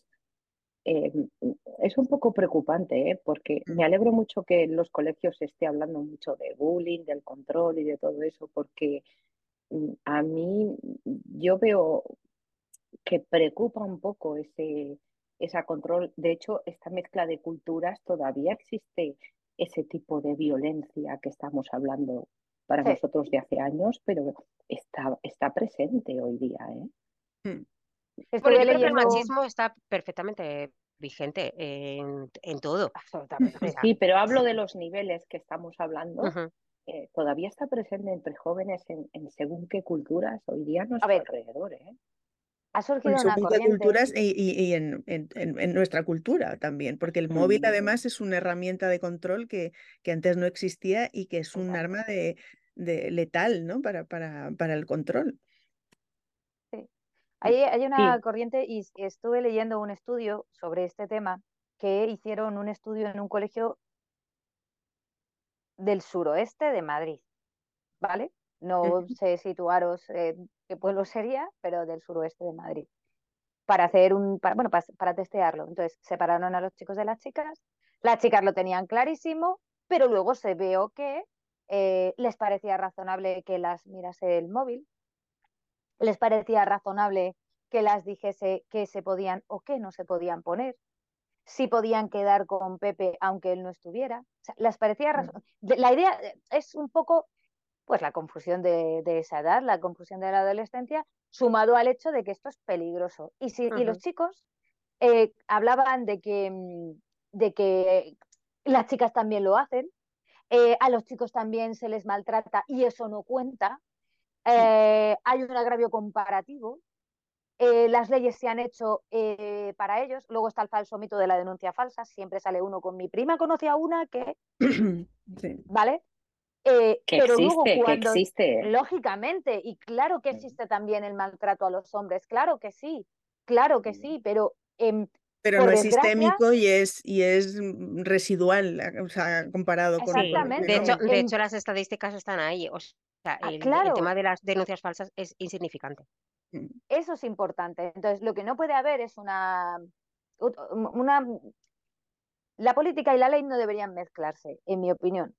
eh, es un poco preocupante, ¿eh? porque me alegro mucho que en los colegios se esté hablando mucho de bullying, del control y de todo eso, porque mm, a mí yo veo que preocupa un poco ese, ese control. De hecho, esta mezcla de culturas todavía existe ese tipo de violencia que estamos hablando para nosotros de hace años, pero está, está presente hoy día. ¿eh?
Hmm. yo creo que el machismo está perfectamente vigente en, en todo.
Sí, pero hablo de los niveles que estamos hablando. Eh, todavía está presente entre jóvenes en, según qué culturas hoy día no nuestro alrededor. ¿eh?
Ha surgido una corriente.
culturas y, y, en, en, nuestra cultura también, porque el móvil mm. además es una herramienta de control que, que antes no existía y que es un arma de, de letal, ¿no? Para, para, para el control.
Sí. Hay, hay una corriente y estuve leyendo un estudio sobre este tema que hicieron un estudio en un colegio del suroeste de Madrid, ¿vale? No sé situaros qué pueblo sería, pero del suroeste de Madrid. Para hacer un, bueno, para, para, testearlo. Entonces, separaron a los chicos de las chicas. Las chicas lo tenían clarísimo, pero luego se vio que eh, les parecía razonable que las mirase el móvil, les parecía razonable que las dijese que se podían o que no se podían poner, si podían quedar con Pepe aunque él no estuviera. les parecía La idea es un poco pues la confusión de, esa edad, la confusión de la adolescencia, sumado al hecho de que esto es peligroso. Y, si, y los chicos eh, hablaban de que, mm, de que las chicas también lo hacen, eh, a los chicos también se les maltrata y eso no cuenta. Eh, hay un agravio comparativo. Eh, las leyes se han hecho para ellos. Luego está el falso mito de la denuncia falsa. Siempre sale uno con mi prima, conocía a una que. ¿Vale?
que pero existe, luego cuando, que existe.
Lógicamente, y claro que existe también el maltrato a los hombres, claro que sí, claro que sí, pero em,
pero no es sistémico y es, y es residual, o sea, comparado con...
Exactamente. De hecho, de hecho, las estadísticas están ahí. O sea, ah, el, tema de las denuncias falsas es insignificante.
Mm. Eso es importante. Entonces, lo que no puede haber es una, una... La política y la ley no deberían mezclarse, en mi opinión.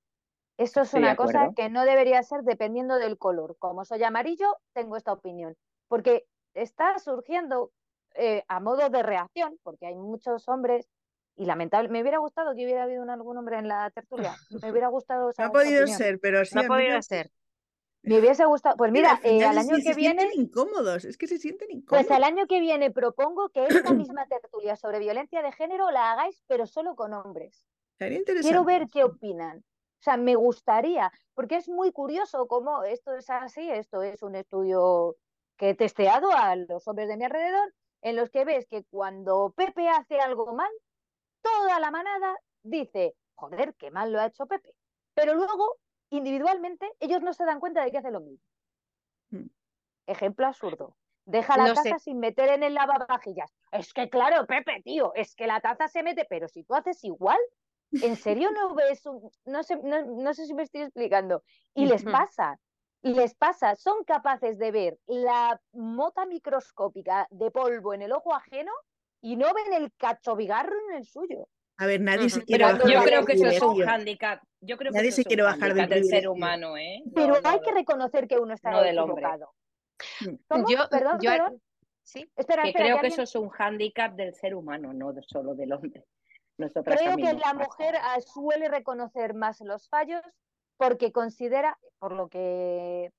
Esto es una cosa que no debería ser dependiendo del color. Como soy amarillo, tengo esta opinión. Porque está surgiendo eh, a modo de reacción, porque hay muchos hombres y lamentable, me hubiera gustado que hubiera habido algún hombre en la tertulia. Me hubiera gustado.
no ha podido ser, pero sí.
No ha podido ser.
Me hubiese gustado. Pues mira, eh, al año que viene.
incómodos, es que se sienten incómodos.
Pues al año que viene propongo que esta misma tertulia sobre violencia de género la hagáis, pero solo con hombres. Quiero ver qué opinan. O sea, me gustaría, porque es muy curioso cómo esto es así. Esto es un estudio que he testeado a los hombres de mi alrededor en los que ves que cuando Pepe hace algo mal, toda la manada dice, joder, qué mal lo ha hecho Pepe. Pero luego, individualmente, ellos no se dan cuenta de que hace lo mismo.
Mm.
Ejemplo absurdo. Deja la taza sin meter en el lavavajillas. Es que claro, Pepe, tío, es que la taza se mete, pero si tú haces igual, ¿en serio no ves No sé, no, sé si me estoy explicando. Y les pasa, les pasa, son capaces de ver la mota microscópica de polvo en el ojo ajeno y no ven el cachobigarro en el suyo.
A ver, nadie se quiere bajar
Yo creo que eso es un hándicap. Yo creo que
nadie
se
quiere bajar del,
ser humano, ¿eh?
Pero hay que reconocer que uno está equivocado.
¿Cómo? Yo,
perdón, perdón.
Sí.
Espera,
que creo que eso es un hándicap del ser humano, no solo del hombre.
creo que la mujer ah, suele reconocer más los fallos porque considera, por lo que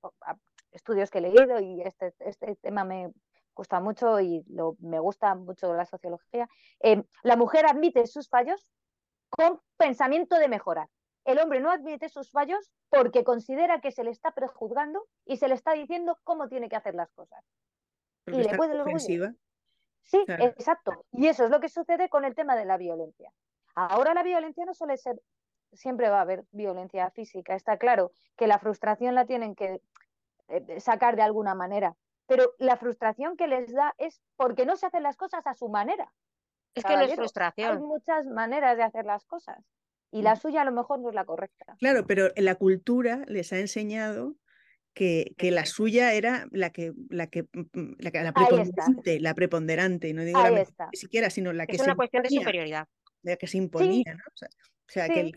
estudios que he leído y este, este tema me gusta mucho y lo, me gusta mucho la sociología, eh, la mujer admite sus fallos con pensamiento de mejorar. El hombre no admite sus fallos porque considera que se le está prejuzgando y se le está diciendo cómo tiene que hacer las cosas.
y le puede el
Sí, exacto. Y eso es lo que sucede con el tema de la violencia. Ahora la violencia no suele ser, siempre va a haber violencia física. Está claro que la frustración la tienen que eh, sacar de alguna manera, pero la frustración que les da es porque no se hacen las cosas a su manera.
Es que no es frustración.
Hay muchas maneras de hacer las cosas y la mm. suya a lo mejor no es la correcta.
Claro, pero la cultura les ha enseñado que, que, la suya era la que la que mm, mm, la, la preponderante, la preponderante, no digo la siquiera, sino la que
es una cuestión de superioridad,
la que se imponía, ¿no? O sea,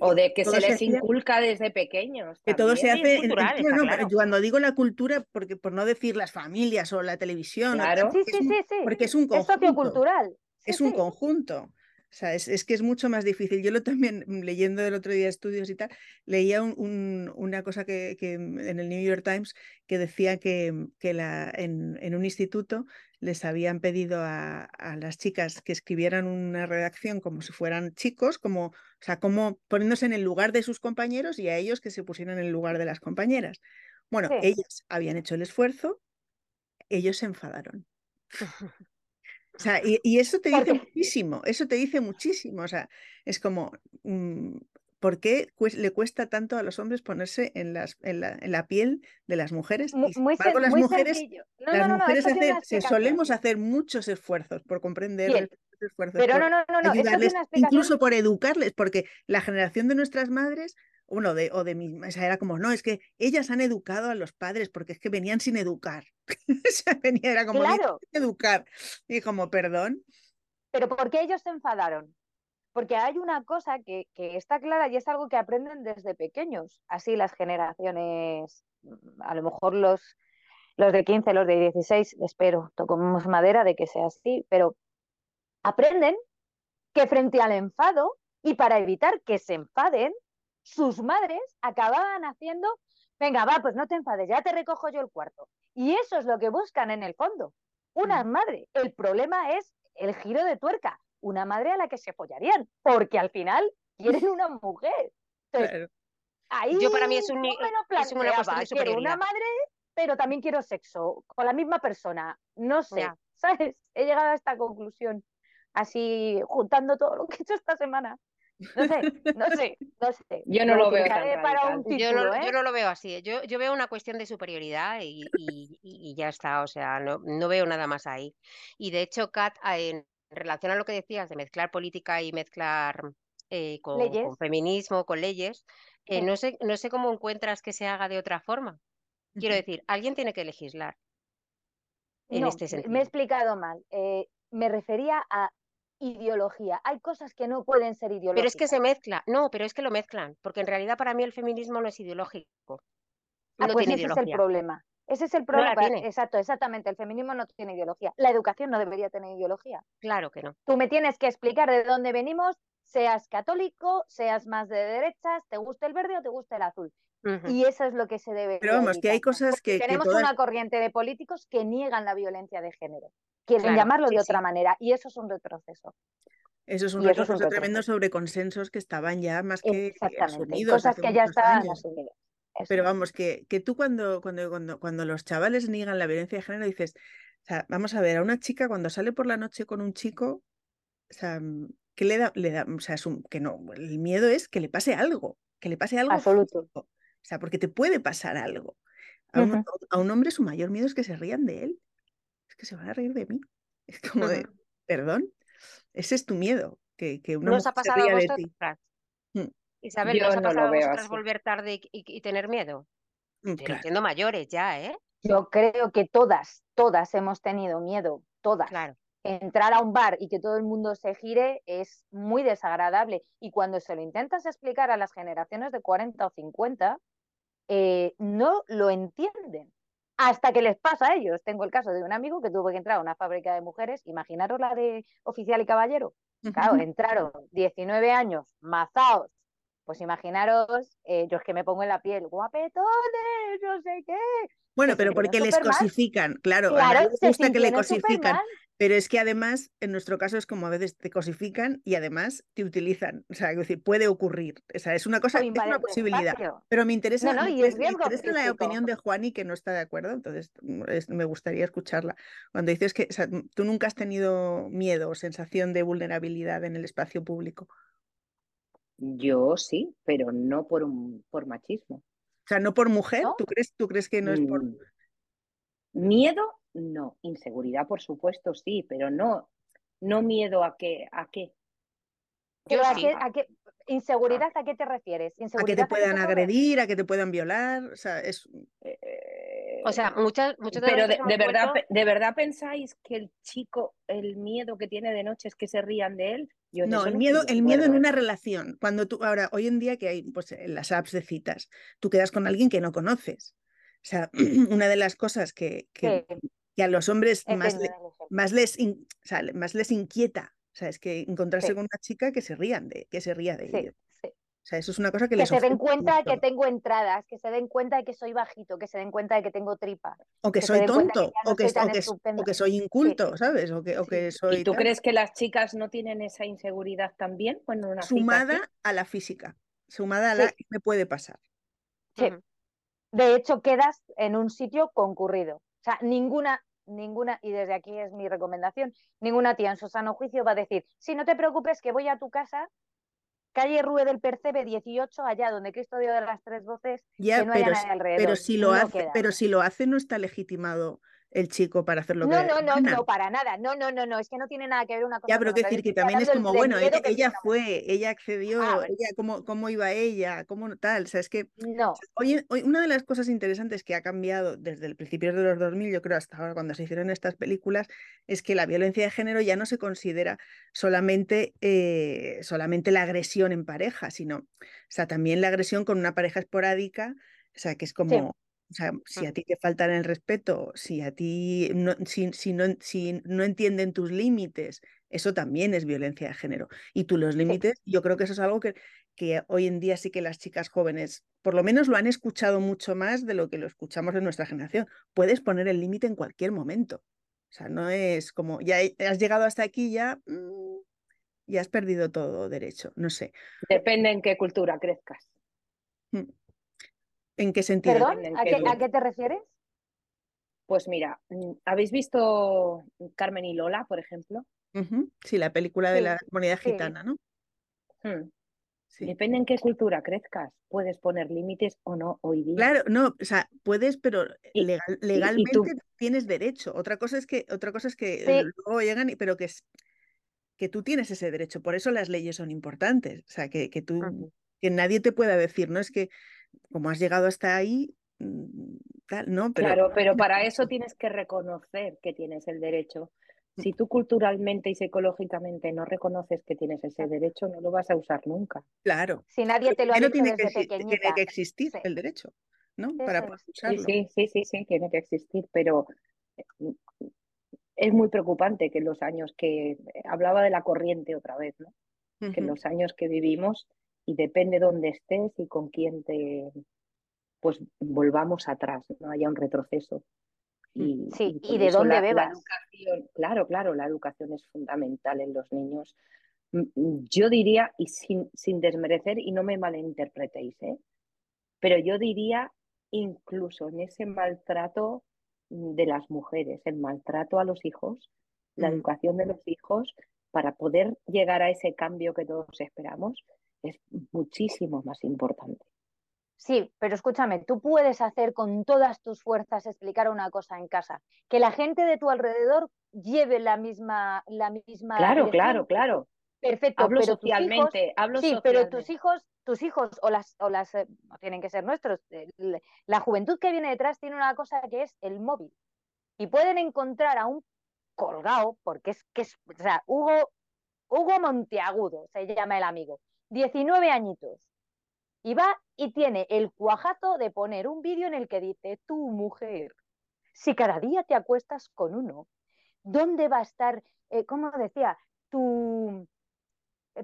o, de que se les inculca desde pequeños.
Que todo se hace. Cultural, cuando digo la cultura, porque por no decir las familias o la televisión,
claro. sí, sí, sí,
porque es un conjunto.
Es sociocultural.
es un conjunto. O sea, es, que es mucho más difícil. Yo lo también, mm, leyendo el otro día estudios y tal, leía una cosa que, en el New York Times que decía que, mm, que la, en, un instituto les habían pedido a, las chicas que escribieran una redacción como si fueran chicos, como, o sea, como poniéndose en el lugar de sus compañeros y a ellos que se pusieran en el lugar de las compañeras. Bueno, ellas habían hecho el esfuerzo, ellos se enfadaron. O sea, y, eso te dice muchísimo, eso te dice muchísimo. O sea, es como, mm, ¿por qué le cuesta tanto a los hombres ponerse en, las, en, la, piel de las mujeres?
Muy, muy, las
mujeres, las mujeres hacer, solemos hacer muchos esfuerzos por comprender esfuerzos,
Pero no, no, no,
ayudarles, incluso por educarles, porque la generación de nuestras madres bueno, de, o de mi, o sea, era como, no, es que ellas han educado a los padres porque es que venían sin educar. o sea, venía, era como,
claro.
educar. Y como, perdón.
Pero ¿por qué ellos se enfadaron? Porque hay una cosa que, que está clara y es algo que aprenden desde pequeños. Así las generaciones, a lo mejor los, los de 15, los de 16, espero, tocamos madera de que sea así, pero aprenden que frente al enfado y para evitar que se enfaden, sus madres acababan haciendo, venga, va, pues no te enfades, ya te recojo yo el cuarto. Y eso es lo que buscan en el fondo. Una mm. madre. El problema es el giro de tuerca. Una madre a la que se apoyarían, porque al final quieren una mujer. ahí
yo para mí es, un, es una
quiero una madre, pero también quiero sexo con la misma persona. No sé, ¿sabes? He llegado a esta conclusión así juntando todo lo que he hecho esta semana. No sé, no sé, no sé.
Yo no lo, veo
yo, no, lo veo así. Yo, yo veo una cuestión de superioridad y, y, ya está. O sea, no, no, veo nada más ahí. Y de hecho, Kat, en relación a lo que decías de mezclar política y mezclar eh, con, feminismo, con leyes, eh, no, sé, no sé cómo encuentras que se haga de otra forma. Quiero decir, alguien tiene que legislar. En este sentido.
Me he explicado mal. Eh, me refería a ideología. Hay cosas que no pueden ser ideológicas.
Pero es que se mezcla. No, pero es que lo mezclan. Porque en realidad para mí el feminismo no es ideológico.
Ah, pues ese es el problema. Ese es el problema. Exacto, exactamente. El feminismo no tiene ideología. La educación no debería tener ideología.
Claro que no.
Tú me tienes que explicar de dónde venimos, seas católico, seas más de derechas, te gusta el verde o te gusta el azul. Y eso es lo que se debe.
Pero vamos, que hay cosas que.
Tenemos una corriente de políticos que niegan la violencia de género quieren llamarlo de otra manera y eso es un retroceso.
Eso es un, retroceso, tremendo sobre consensos que estaban ya más que asumidos.
Cosas que ya estaban asumidas.
Pero vamos, que, que tú cuando, cuando, cuando, cuando los chavales niegan la violencia de género dices, o sea, vamos a ver, a una chica cuando sale por la noche con un chico, o sea, ¿qué le da? Le da o sea, que no, el miedo es que le pase algo, que le pase algo.
Absoluto.
físico. O sea, porque te puede pasar algo. A un, a un hombre su mayor miedo es que se rían de él. Es que se van a reír de mí. Es como de, perdón, ese es tu miedo, que, que una
¿No os ha
se
pasado a
ría de ti. Mm.
Isabel,
Yo
¿no os ha
no lo
pasado a vosotras
así.
volver tarde y, y- y tener miedo?
Mm, Claro.
siendo mayores ya, ¿eh?
Yo creo que todas, todas hemos tenido miedo, todas.
Claro.
Entrar a un bar y que todo el mundo se gire es muy desagradable. Y cuando se lo intentas explicar a las generaciones de 40 o 50, eh, no lo entienden. Hasta que les pasa a ellos. Tengo el caso de un amigo que tuvo que entrar a una fábrica de mujeres. Imaginaros la de oficial y caballero. Claro, entraron 19 años, mazaos. Pues imaginaros, eh, yo es que me pongo en la piel, guapetones, no sé qué.
Bueno,
se
pero porque les cosifican, claro, a
Claro,
nadie le
se
gusta que le cosifican,
Superman.
Pero es que además, en nuestro caso es como a veces te cosifican y además te utilizan, o sea, es decir, puede ocurrir, o sea, es una cosa, es una
tu
posibilidad,
espacio.
pero me interesa,
No, no,
me
y
me interesa la opinión de Juani que no está de acuerdo, entonces mm, es- me gustaría escucharla. Cuando dices que o sea, tú nunca has tenido miedo o sensación de vulnerabilidad en el espacio público,
Yo sí, pero no por, un, por machismo.
o sea, no por mujer,
¿No?
¿tú crees, tú crees que no es por...
Mm, Miedo, no. Inseguridad, por supuesto, sí, pero no, no miedo a qué, a qué.
Yo
¿a
sí.
qué- a qué- ¿Inseguridad a qué te refieres?
a que
¿Inseguridad
te
a
puedan
te
agredir, a que te puedan violar, o sea, es...
Eh,
O sea, muchas, muchos de
pero de, verdad, ¿de verdad pensáis que el chico, el miedo que tiene de noche es que se rían de él? Yo
No, el
no
miedo, el miedo en una relación. Cuando tú, ahora, hoy en día que hay pues, en las apps de citas, tú quedas con alguien que no conoces. O sea, una de las cosas que, que,
Sí,
que a los hombres más, le- más, les, in- o sea, más les inquieta. O sea, es que encontrarse
Sí.
con una chica que se rían de, que se ría de
Sí,
ellos.
sí.
O sea, eso es una cosa que,
Que
les
se den cuenta de que tengo entradas, que se den cuenta de que soy bajito, que se den cuenta de que tengo tripa,
O que soy
que
tonto,
no
o que,
soy
o que, o que soy inculto, ¿sabes? O que, o
Sí.
que soy
¿Y tú
tal.
crees que las chicas no tienen esa inseguridad también cuando una cita así?
sumada a la física, sumada a la que me puede pasar.
Sí. De hecho, quedas en un sitio concurrido. O sea, ninguna, ninguna, y desde aquí es mi recomendación, ninguna tía en su sano juicio va a decir, si no te preocupes que voy a tu casa, calle Rue del Percebe 18, allá donde Cristo dio de las tres voces,
Ya,
que no haya nadie alrededor.
pero si lo
No
hace,
queda.
pero si lo hace, no está legitimado el chico para hacer lo que
No,
le
no, no,
gana.
no, para nada. No, no, no, no. Es que no tiene nada que ver una cosa
Ya,
con
pero.
Yo
decir que también es como, bueno, ella,
que
fue, ella accedió,
Ah,
ella, cómo, cómo iba ella, cómo tal. O sea, es que
No,
hoy, hoy una de las cosas interesantes que ha cambiado desde el principio de los 2000, yo creo, hasta ahora cuando se hicieron estas películas, es que la violencia de género ya no se considera solamente, eh, solamente la agresión en pareja, sino, o sea, también la agresión con una pareja esporádica, o sea, que es como, o sea, si a ti te faltan el respeto, si a ti no, si, si no, si no entienden tus límites, eso también es violencia de género. Y tú los límites, yo creo que eso es algo que, que hoy en día sí que las chicas jóvenes, por lo menos lo han escuchado mucho más de lo que lo escuchamos en nuestra generación. Puedes poner el límite en cualquier momento. O sea, no es como, ya has llegado hasta aquí, ya, mm, ya has perdido todo derecho. No sé.
Depende en qué cultura crezcas.
Mm. ¿En qué sentido?
¿Perdón? ¿A
qué
qué,
lugar.
¿A qué te refieres?
Pues mira, ¿habéis visto Carmen y Lola, por ejemplo?
Ujú. Sí, la película de
Sí,
la comunidad
sí.
gitana, ¿no?
Hmm.
Sí.
Depende en qué cultura crezcas. Puedes poner límites o no hoy día.
Claro, no, o sea, puedes, pero
Y-
legal-
y tú-
legalmente tienes derecho. Otra cosa es que, otra cosa es que
Sí.
luego llegan, y- pero que es que tú tienes ese derecho. Por eso las leyes son importantes. O sea, que, que tú, que nadie te pueda decir, no es que como has llegado hasta ahí, mm, tal, no, pero
Claro, pero para eso tienes que reconocer que tienes el derecho. Si tú culturalmente y psicológicamente no reconoces que tienes ese derecho, no lo vas a usar nunca.
claro.
Si nadie te lo ha dicho
tiene que,
desde
exi- tiene que existir
Sí.
el derecho, ¿no?
Eso
Para poder
Sí,
usarlo.
sí, sí, sí, sí, tiene que existir, pero eh, es muy preocupante que en los años que hablaba de la corriente otra vez, ¿no? Que en los años que vivimos y depende dónde estés y con quién te pues volvamos atrás, no haya un retroceso. Y,
Sí,
por
y de dónde
la- la
bebas.
educación, claro, claro, la educación es fundamental en los niños. Mm, mm, Yo diría, y sin, sin desmerecer, y no me malinterpretéis, ¿eh? pero yo diría incluso en ese maltrato mm, de las mujeres, el maltrato a los hijos, la
Mm.
educación de los hijos, para poder llegar a ese cambio que todos esperamos es muchísimo más importante.
Sí, pero escúchame, tú puedes hacer con todas tus fuerzas explicar una cosa en casa, que la gente de tu alrededor lleve la misma, la misma.
Claro, claro, claro.
Perfecto.
Hablo
pero
socialmente, hablo
sí, pero tus hijos, tus hijos o las, o las, eh, no tienen que ser nuestros. Eh, la juventud que viene detrás tiene una cosa que es el móvil y pueden encontrar a un colgado, porque es que es, o sea, Hugo, Hugo Monteagudo se llama el amigo, 19 añitos, y va y tiene el cuajazo de poner un vídeo en el que dice, tu mujer, si cada día te acuestas con uno, ¿dónde va a estar, eh, cómo decía, tu,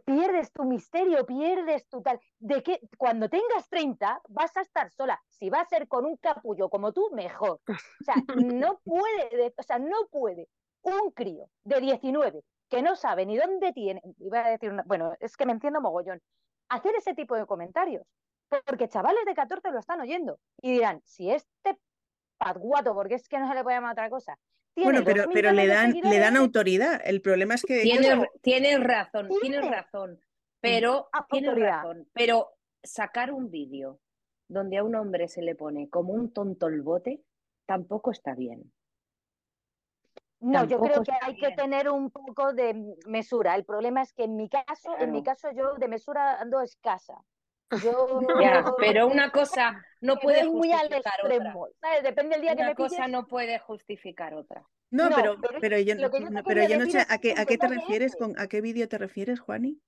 pierdes tu misterio, pierdes tu tal, de que cuando tengas 30 vas a estar sola, si va a ser con un capullo como tú, mejor. O sea, no puede, o sea, no puede un crío de 19 que no sabe ni dónde tiene, iba a decir, una, bueno, es que me entiendo mogollón, hacer ese tipo de comentarios, porque chavales de 14 lo están oyendo y dirán, si este padguato, porque es que no se le puede llamar otra cosa,
bueno, pero, pero le, dan, le dan autoridad. El problema es que.
Tienes, razón, tienes razón. Pero, tienes razón. Pero sacar un vídeo donde a un hombre se le pone como un tonto el bote tampoco está bien.
No, yo creo que hay que tener un poco de mesura. El problema es que en mi caso, en mi caso yo de mesura ando escasa. Yo...
pero una cosa no puede justificar otra.
Depende del día que me
cosa no puede justificar otra.
No, pero, pero, yo, pero yo no sé a qué, a qué te refieres, con, a qué vídeo te refieres, Juani.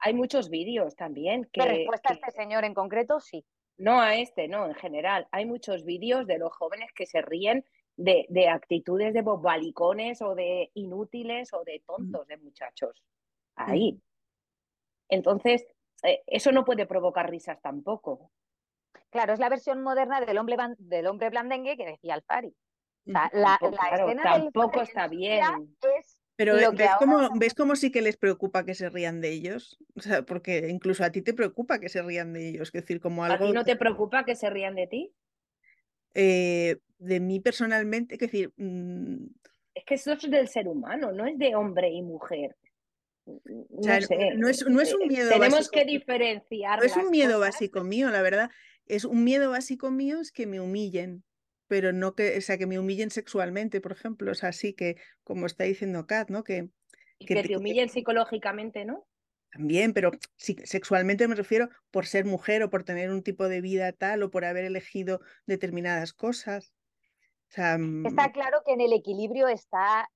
Hay muchos vídeos también. Que,
¿De respuesta a este señor en concreto? Sí.
No a este, no, en general. Hay muchos vídeos de los jóvenes que se ríen de, de actitudes de bobalicones o de inútiles o de mm. tontos de muchachos. Ahí. Entonces, eh, eso no puede provocar risas tampoco.
Claro, es la versión moderna del hombre, del hombre blandengue que decía Alfari.
O sea, la, escena tampoco está bien.
pero ¿ves, cómo, ¿ves cómo sí que les preocupa que se rían de ellos? O sea, porque incluso a ti te preocupa que se rían de ellos. Es decir, como algo...
¿A ti no te preocupa que se rían de ti?
Eh, de mí personalmente, es decir... Mm,
es que eso es del ser humano, no es de hombre y mujer.
No, es, no, es, un miedo
Tenemos que diferenciar.
No es un miedo básico mío, la verdad. Es un miedo básico mío es que me humillen, pero no que, o sea, que me humillen sexualmente, por ejemplo. O sea, sí que, como está diciendo Kat, ¿no? Que,
que, te humillen psicológicamente, ¿no?
También, pero sí, sexualmente me refiero por ser mujer o por tener un tipo de vida tal o por haber elegido determinadas cosas.
Está mm, claro que en el equilibrio está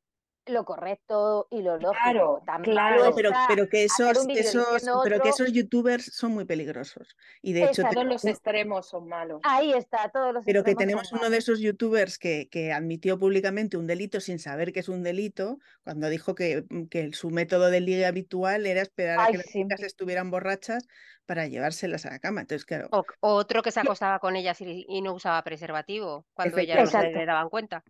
lo correcto y lo lógico.
Claro, claro.
Pero, pero, que esos, esos, pero que esos youtubers son muy peligrosos. Y de hecho,
todos los extremos son malos.
Ahí está, todos los
Pero que tenemos uno de esos youtubers que, que, admitió públicamente un delito sin saber que es un delito, cuando dijo que, mm, que su método de liga habitual era esperar a que las chicas estuvieran borrachas para llevárselas a la cama. Entonces, claro.
otro que se acostaba con ellas y, no usaba preservativo cuando ellas no se daban cuenta.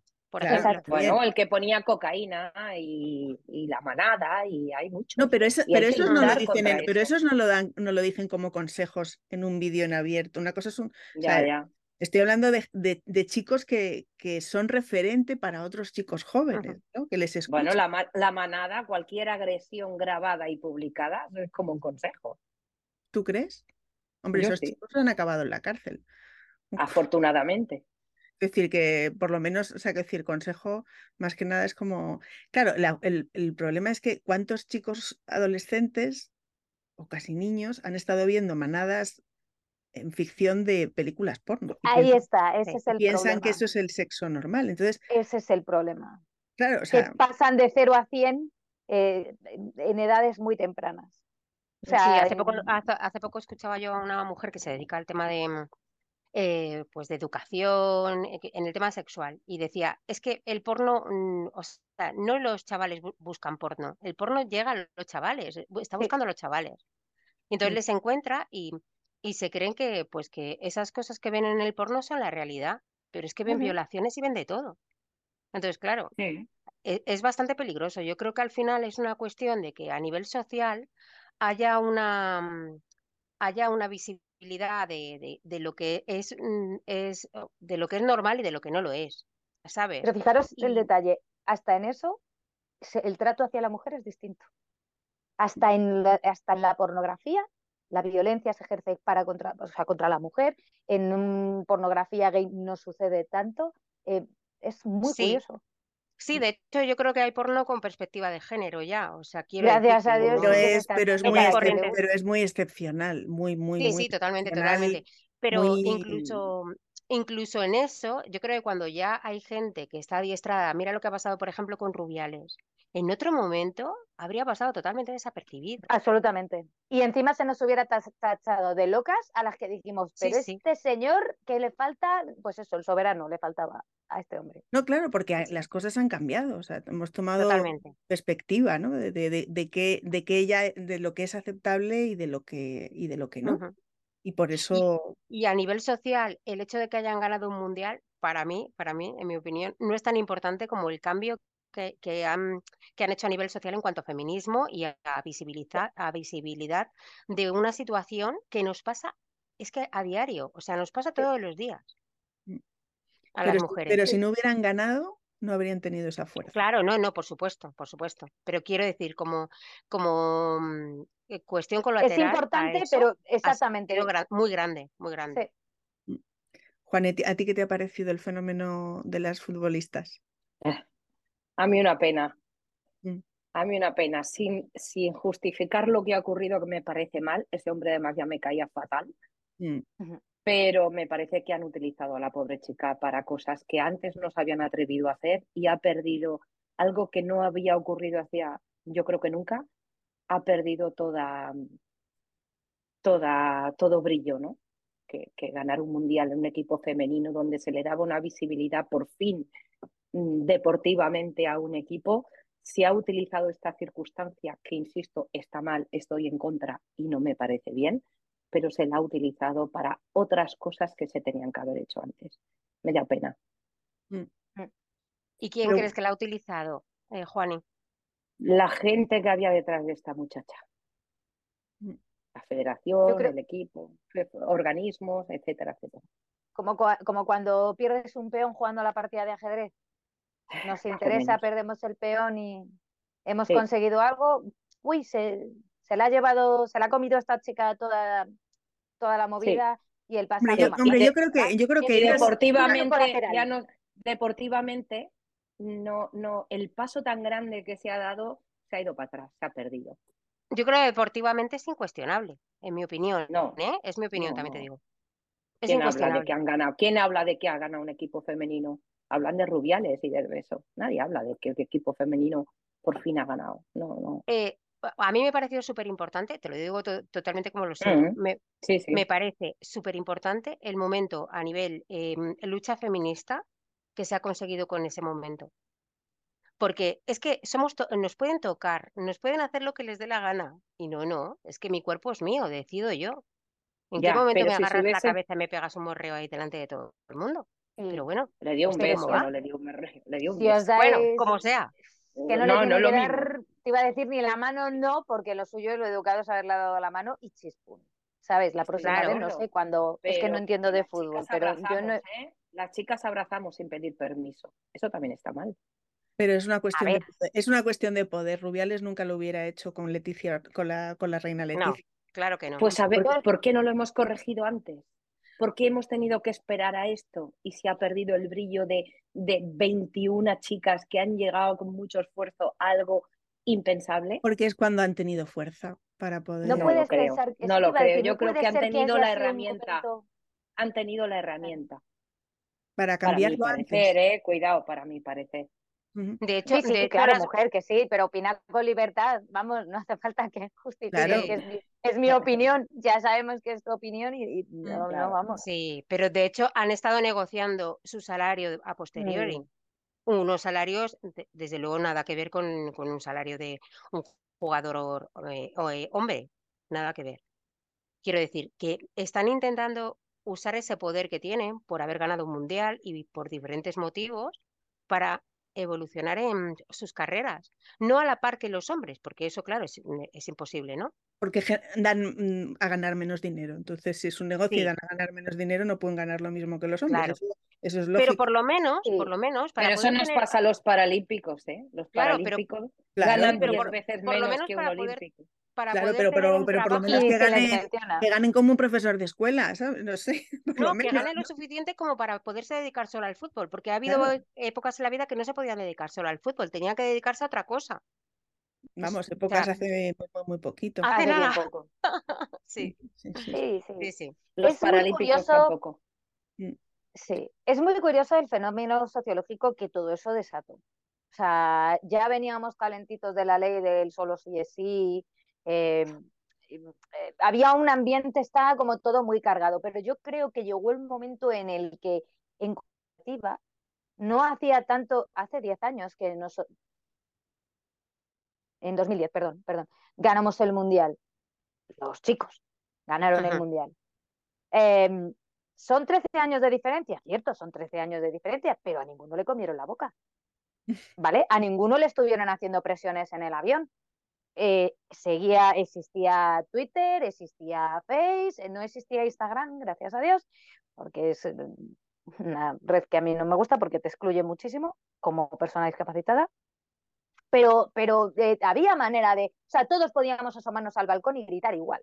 Bueno, el que ponía cocaína y, la manada y hay mucho.
No, pero, eso, pero esos no lo dicen, pero esos no lo dan, no lo dicen como consejos en un vídeo en abierto. Una cosa es un. Estoy hablando de, de, chicos que, que, son referente para otros chicos jóvenes, ¿no? que les
Bueno, la, la, manada, cualquier agresión grabada y publicada es como un consejo.
¿Tú crees? Hombre, esos chicos han acabado en la cárcel.
Afortunadamente.
Es decir, que por lo menos, o sea, que decir, consejo, más que nada es como, claro, el, el, problema es que cuántos chicos adolescentes o casi niños han estado viendo manadas en ficción de películas porno.
Ahí está, ese es el
piensan que eso es el sexo normal. Entonces,
ese es el problema.
Claro, o sea,
que pasan de 0 a 100 eh, en edades muy tempranas.
O sea, hace, poco, hace poco escuchaba yo a una mujer que se dedica al tema de, eh, pues de educación, eh, en el tema sexual. Y decía, es que el porno, mm, o sea, no los chavales buscan porno, el porno llega a los chavales, eh, está buscando a los chavales. Y entonces les encuentra y, y, se creen que, pues, que esas cosas que ven en el porno son la realidad, pero es que ven violaciones y ven de todo. Entonces, claro, e, es, bastante peligroso. Yo creo que al final es una cuestión de que a nivel social haya una, mm, haya una visibilidad de, de, lo que es, mm, es, de lo que es normal y de lo que no lo es, ¿sabes?
Pero fijaros el detalle, hasta en eso el trato hacia la mujer es distinto. hasta en la, hasta en la pornografía, la violencia se ejerce para contra, o sea, contra la mujer, en pornografía gay no sucede tanto, eh, es muy curioso.
Sí, de hecho yo creo que hay porno con perspectiva de género ya, o sea, quiero
Gracias a Dios.
Pero es, pero, es muy pero es muy excepcional, muy, muy,
Sí, sí, totalmente, totalmente. Pero incluso, incluso en eso, yo creo que cuando ya hay gente que está adiestrada, mira lo que ha pasado, por ejemplo, con Rubiales, en otro momento habría pasado totalmente desapercibido.
Absolutamente. Y encima se nos hubiera tachado de locas a las que dijimos, pero este señor que le falta, pues eso, el soberano le faltaba a este hombre.
No, claro, porque las cosas han cambiado, o sea, hemos tomado perspectiva, ¿no? De, de, de, que, de que ella, de lo que es aceptable y de lo que, y de lo que no. Y por eso.
Y, a nivel social, el hecho de que hayan ganado un mundial, para mí, para mí, en mi opinión, no es tan importante como el cambio que, han, que han hecho a nivel social en cuanto a feminismo y a, visibilizar, a visibilidad de una situación que nos pasa, es que a diario, o sea, nos pasa todos los días
mm. a las mujeres. Pero si no hubieran ganado, no habrían tenido esa fuerza.
Claro, no, no, por supuesto, por supuesto. Pero quiero decir, como, como mm, eh, cuestión colateral.
Es importante, pero exactamente.
Muy grande, muy grande.
Mm. Juanet, ¿a ti qué te ha parecido el fenómeno de las futbolistas?
Eh, a mí una pena. Mm. A mí una pena. Sin, sin justificar lo que ha ocurrido, que me parece mal. Ese hombre además ya me caía fatal. Mm. Pero me parece que han utilizado a la pobre chica para cosas que antes no se habían atrevido a hacer y ha perdido algo que no había ocurrido hacía, yo creo que nunca, ha perdido toda, toda, todo brillo, ¿no? Que, que ganar un mundial en un equipo femenino donde se le daba una visibilidad por fin Mm, deportivamente a un equipo, se ha utilizado esta circunstancia, que insisto, está mal, estoy en contra y no me parece bien, pero se la ha utilizado para otras cosas que se tenían que haber hecho antes. Me da pena.
Mm. Mm. ¿Y quién crees que la ha utilizado, eh, Juani?
La gente que había detrás de esta muchacha. La federación, el equipo, organismos, etcétera, etcétera.
Como, como cuando pierdes un peón jugando la partida de ajedrez nos interesa, perdemos el peón y hemos conseguido algo, uy, se, se la ha llevado, se la ha comido esta chica toda, toda la movida y el pasado.
Hombre, yo, creo que, yo creo que
deportivamente, ya no, deportivamente, no, no, el paso tan grande que se ha dado se ha ido para atrás, se ha perdido.
Yo creo que deportivamente es incuestionable, en mi opinión. No, ¿eh? es mi opinión, también te digo.
Es ¿Quién habla de que han ganado? ¿Quién habla de que ha ganado un equipo femenino? hablan de Rubiales y de eso. Nadie habla de que el equipo femenino por fin ha ganado. No, no.
Eh, a mí me ha parecido súper importante, te lo digo totalmente como lo sé, me, me, parece súper importante el momento a nivel em, lucha feminista que se ha conseguido con ese momento. Porque es que somos nos pueden tocar, nos pueden hacer lo que les dé la gana. Y no, no, es que mi cuerpo es mío, decido yo. ¿En qué momento me agarras la cabeza y me pegas un morreo ahí delante de todo el mundo? Pero bueno.
Le dio un beso, no le dio un, le dio un beso.
Bueno, como sea.
Que no, le tiene que dar, te iba a decir ni la mano no, porque lo suyo es lo educado es haberle dado la mano y chispum. ¿Sabes? La próxima vez no sé cuando. Es que no entiendo de fútbol, pero yo no.
¿eh? Las chicas abrazamos sin pedir permiso. Eso también está mal.
Pero es una cuestión de poder. es una cuestión de poder. Rubiales nunca lo hubiera hecho con Leticia, con la, con la reina Leticia.
claro que no.
Pues a ver, ¿por qué no lo hemos corregido antes? ¿Por qué hemos tenido que esperar a esto y se ha perdido el brillo de, de 21 chicas que han llegado con mucho esfuerzo a algo impensable?
Porque es cuando han tenido fuerza para poder.
No, lo creo. No lo creo. Yo creo que han tenido la herramienta. Han tenido la herramienta.
Para cambiarlo
para parecer, eh, cuidado, para mi parecer.
De hecho, sí, claro, mujer, que sí, pero opinar con libertad, vamos, no hace falta que justifique es, mi, opinión, ya sabemos que es tu opinión y, mm, no, vamos.
Sí, pero de hecho han estado negociando su salario a posteriori. Mm. Unos salarios, desde luego, nada que ver con, un salario de un jugador eh, eh, hombre, nada que ver. Quiero decir que están intentando usar ese poder que tienen por haber ganado un mundial y por diferentes motivos para evolucionar en sus carreras, no a la par que los hombres, porque eso, claro, es, es imposible, ¿no?
Porque dan mm, a ganar menos dinero. Entonces, si es un negocio y dan a ganar menos dinero, no pueden ganar lo mismo que los hombres. Eso es
pero por lo menos, por lo menos.
pero eso nos pasa a los paralímpicos, ¿eh? Los paralímpicos ganan pero por, veces menos lo menos que un olímpico.
claro, pero, pero, pero por lo menos que, ganen, como un profesor de escuela, ¿sabes? No sé.
no, que ganen lo suficiente como para poderse dedicar solo al fútbol, porque ha habido épocas en la vida que no se podían dedicar solo al fútbol, tenían que dedicarse a otra cosa.
Vamos, épocas hace muy, poquito.
Hace nada. Poco.
sí. Sí, sí. sí,
sí. Los es paralímpicos tampoco.
Sí, es muy curioso el fenómeno sociológico que todo eso desató. O sea, ya veníamos calentitos de la ley del solo sí es sí. Em, eh, había un ambiente, estaba como todo muy cargado, pero yo creo que llegó el momento en el que en colectiva no hacía tanto, hace 10 años que nosotros, en 2010, perdón, perdón, ganamos el Mundial. Los chicos ganaron el Mundial. Em, son 13 años de diferencia, cierto, son 13 años de diferencia, pero a ninguno le comieron la boca. ¿Vale? A ninguno le estuvieron haciendo presiones en el avión. Eh, seguía, existía Twitter, existía Face, eh, no existía Instagram, gracias a Dios, porque es eh, una red que a mí no me gusta porque te excluye muchísimo como persona discapacitada. Pero, pero había manera de, o sea, todos podíamos asomarnos al balcón y gritar igual.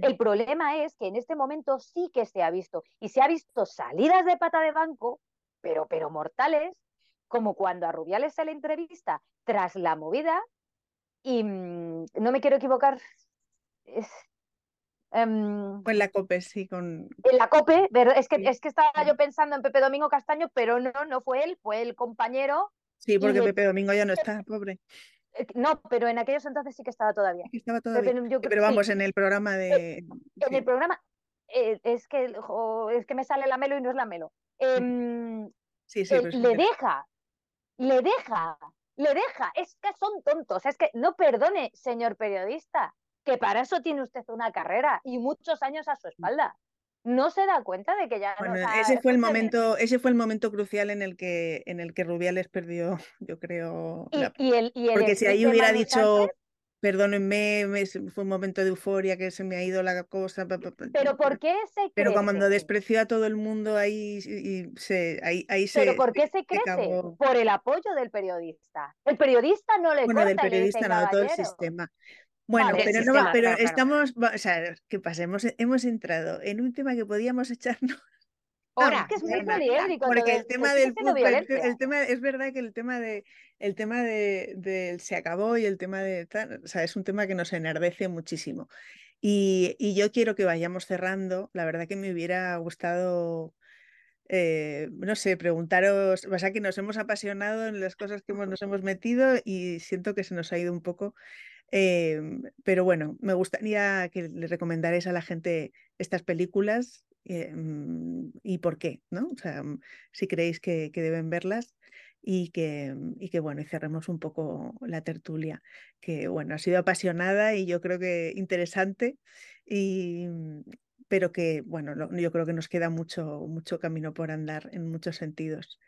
El problema es que en este momento sí que se ha visto y se ha visto salidas de pata de banco, pero, pero mortales, como cuando a Rubiales se le entrevista tras la movida y mm, no me quiero equivocar. Es,
em, en la COPE, sí, con...
En la COPE, es que, es que estaba yo pensando en Pepe Domingo Castaño, pero no, no fue él, fue el compañero.
Sí, porque Pepe Domingo ya no está, pobre.
Eh, no, pero en aquellos entonces sí que estaba todavía.
Estaba todavía. pero vamos, en el programa de.
En el programa eh, es, que, es que me sale la melo y no es la melo. Em, sí, sí, le deja, le deja, le deja. Es que son tontos. Es que no perdone, señor periodista, que para eso tiene usted una carrera y muchos años a su espalda no se da cuenta de que ya
bueno, ese fue el momento ese fue el momento crucial en el que en el que Rubiales perdió yo creo porque si ahí hubiera dicho perdónenme fue un momento de euforia que se me ha ido la cosa
pero por qué se crece?
pero cuando despreció a todo el mundo ahí y se ahí, ahí se
pero por qué se crece por el apoyo del periodista. El periodista no le
bueno del periodista no de todo el sistema bueno, pero, no, pero estamos, o sea, ¿qué pasa? Hemos, hemos entrado en un tema que podíamos echarnos.
Ahora, es que es muy poliédrico.
Porque el tema del fútbol, el, tema, es verdad que el tema de, el tema de, se acabó y el tema de, o sea, es un tema que nos enardece muchísimo. Y, y yo quiero que vayamos cerrando. La verdad que me hubiera gustado eh, no sé, preguntaros, o sea que nos hemos apasionado en las cosas que nos hemos metido y siento que se nos ha ido un poco Em, pero bueno, me gustaría que le recomendarais a la gente estas películas em, y por qué, ¿no? O sea, mm, si creéis que, deben verlas y que, y que, bueno, y cerremos un poco la tertulia, que bueno, ha sido apasionada y yo creo que interesante y, pero que, bueno, yo creo que nos queda mucho, mucho camino por andar en muchos sentidos.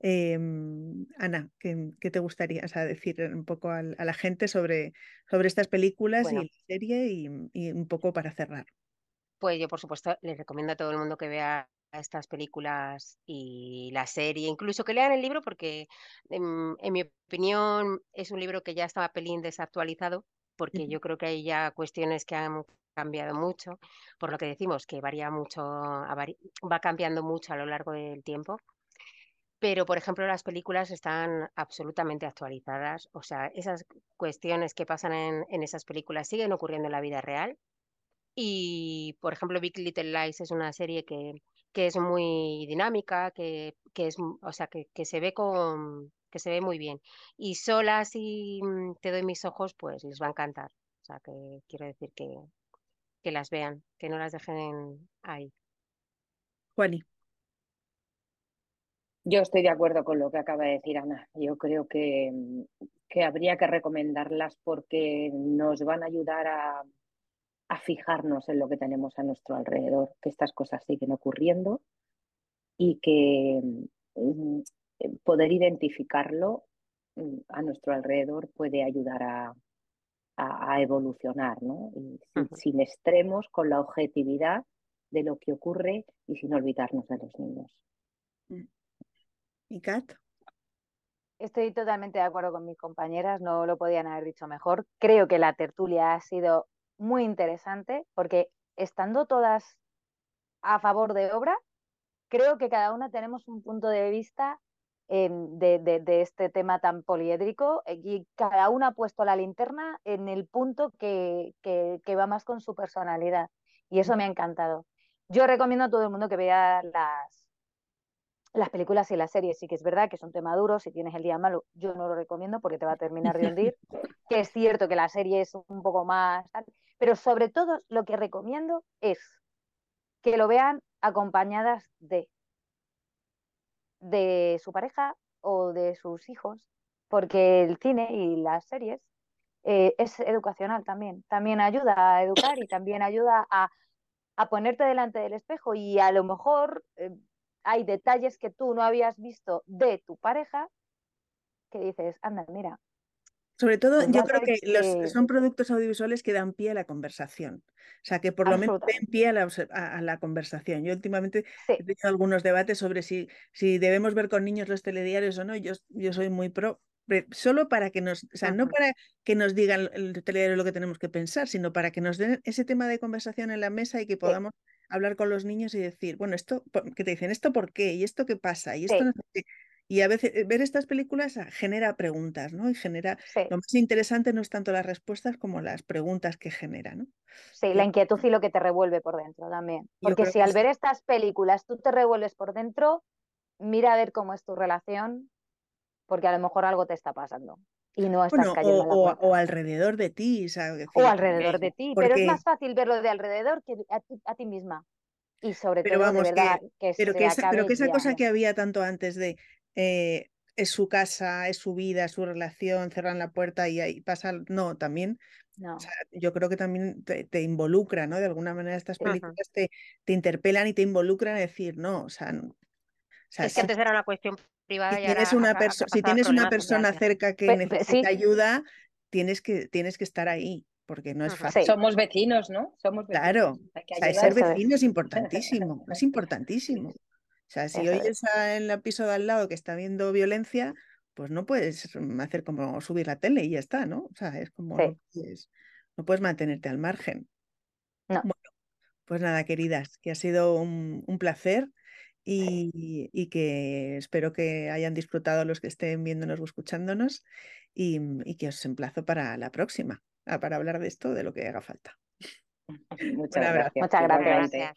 Em, Ana, ¿qué, te gustaría decir un poco a, la gente sobre, sobre estas películas y la serie y, un poco para cerrar?
Pues yo, por supuesto, les recomiendo a todo el mundo que vea estas películas y la serie, incluso que lean el libro porque en, en mi opinión es un libro que ya estaba pelín desactualizado porque yo creo que hay ya cuestiones que han cambiado mucho, por lo que decimos que varía mucho, va cambiando mucho a lo largo del tiempo. Pero, por ejemplo, las películas están absolutamente actualizadas. O sea, esas cuestiones que pasan en, esas películas siguen ocurriendo en la vida real. Y, por ejemplo, Big Little Lies es una serie que, que es muy dinámica, que, que es, o sea, que, que, se ve con, que se ve muy bien. Y solas y mm, te doy mis ojos, pues les va a encantar. O sea, que quiero decir que, que las vean, que no las dejen ahí.
Juani.
Yo estoy de acuerdo con lo que acaba de decir Ana. Yo creo que, que habría que recomendarlas porque nos van a ayudar a, a fijarnos en lo que tenemos a nuestro alrededor, que estas cosas siguen ocurriendo y que mm, poder identificarlo mm, a nuestro alrededor puede ayudar a, a, evolucionar, ¿no? sin, extremos, con la objetividad de lo que ocurre y sin olvidarnos de los niños.
Mm. ¿Y Kat?
Estoy totalmente de acuerdo con mis compañeras, no lo podían haber dicho mejor. Creo que la tertulia ha sido muy interesante porque estando todas a favor de obra, creo que cada una tenemos un punto de vista de, este tema tan poliédrico eh, y cada una ha puesto la linterna en el punto que, va más con su personalidad y eso me ha encantado. Yo recomiendo a todo el mundo que vea las, las películas y las series. Sí que es verdad que es un tema duro, si tienes el día malo, yo no lo recomiendo porque te va a terminar de hundir, que es cierto que la serie es un poco más... pero sobre todo lo que recomiendo es que lo vean acompañadas de de su pareja o de sus hijos, porque el cine y las series eh, es educacional también. También ayuda a educar y también ayuda a, ponerte delante del espejo y a lo mejor eh, hay detalles que tú no habías visto de tu pareja que dices, anda, mira,
sobre todo, pues yo creo que, los, son productos audiovisuales que dan pie a la conversación. O sea, que por lo menos den pie a la, conversación. Yo últimamente he tenido algunos debates sobre si, si debemos ver con niños los telediarios o no. Yo, yo soy muy pro, solo para que nos, o sea, no para que nos digan el telediario lo que tenemos que pensar, sino para que nos den ese tema de conversación en la mesa y que podamos hablar con los niños y decir, bueno, esto, que te dicen, ¿esto por qué? ¿Y esto qué pasa? ¿Y esto no sé y a veces eh, ver estas películas ah, genera preguntas, ¿no? Y genera. Lo más interesante no es tanto las respuestas como las preguntas que genera, ¿no?
Sí, la inquietud y lo que te revuelve por dentro también. Porque si al ver estas películas tú te revuelves por dentro, mira a ver cómo es tu relación, porque a lo mejor algo te está pasando. Y no estás cayendo
o, o, alrededor de ti, ¿sabes?
O alrededor de ti, pero es más fácil verlo de alrededor que a ti, misma. Y sobre todo, de verdad, que,
pero, que esa, pero que esa cosa que había tanto antes de eh, es su casa, es su vida, es su relación, cerran la puerta y ahí pasa. No, también. yo creo que también te, involucra, ¿no? De alguna manera estas películas te, te, interpelan y te involucran a decir, no, o sea.
es que antes era una cuestión privada.
Si tienes una, si tienes una persona cerca que necesita ayuda, tienes que, tienes que estar ahí porque no es fácil.
Somos vecinos, ¿no? Somos
vecinos. Claro, ser vecino es importantísimo, es importantísimo. O sea, si oyes en el piso de al lado que está viendo violencia, pues no puedes hacer como subir la tele y ya está, ¿no? O sea, es como no, puedes, mantenerte al margen.
No.
Bueno, pues nada, queridas, que ha sido un, placer y, que espero que hayan disfrutado los que estén viéndonos o escuchándonos y, que os emplazo para la próxima, para hablar de esto, de lo que haga falta.
Muchas gracias.
Muchas gracias.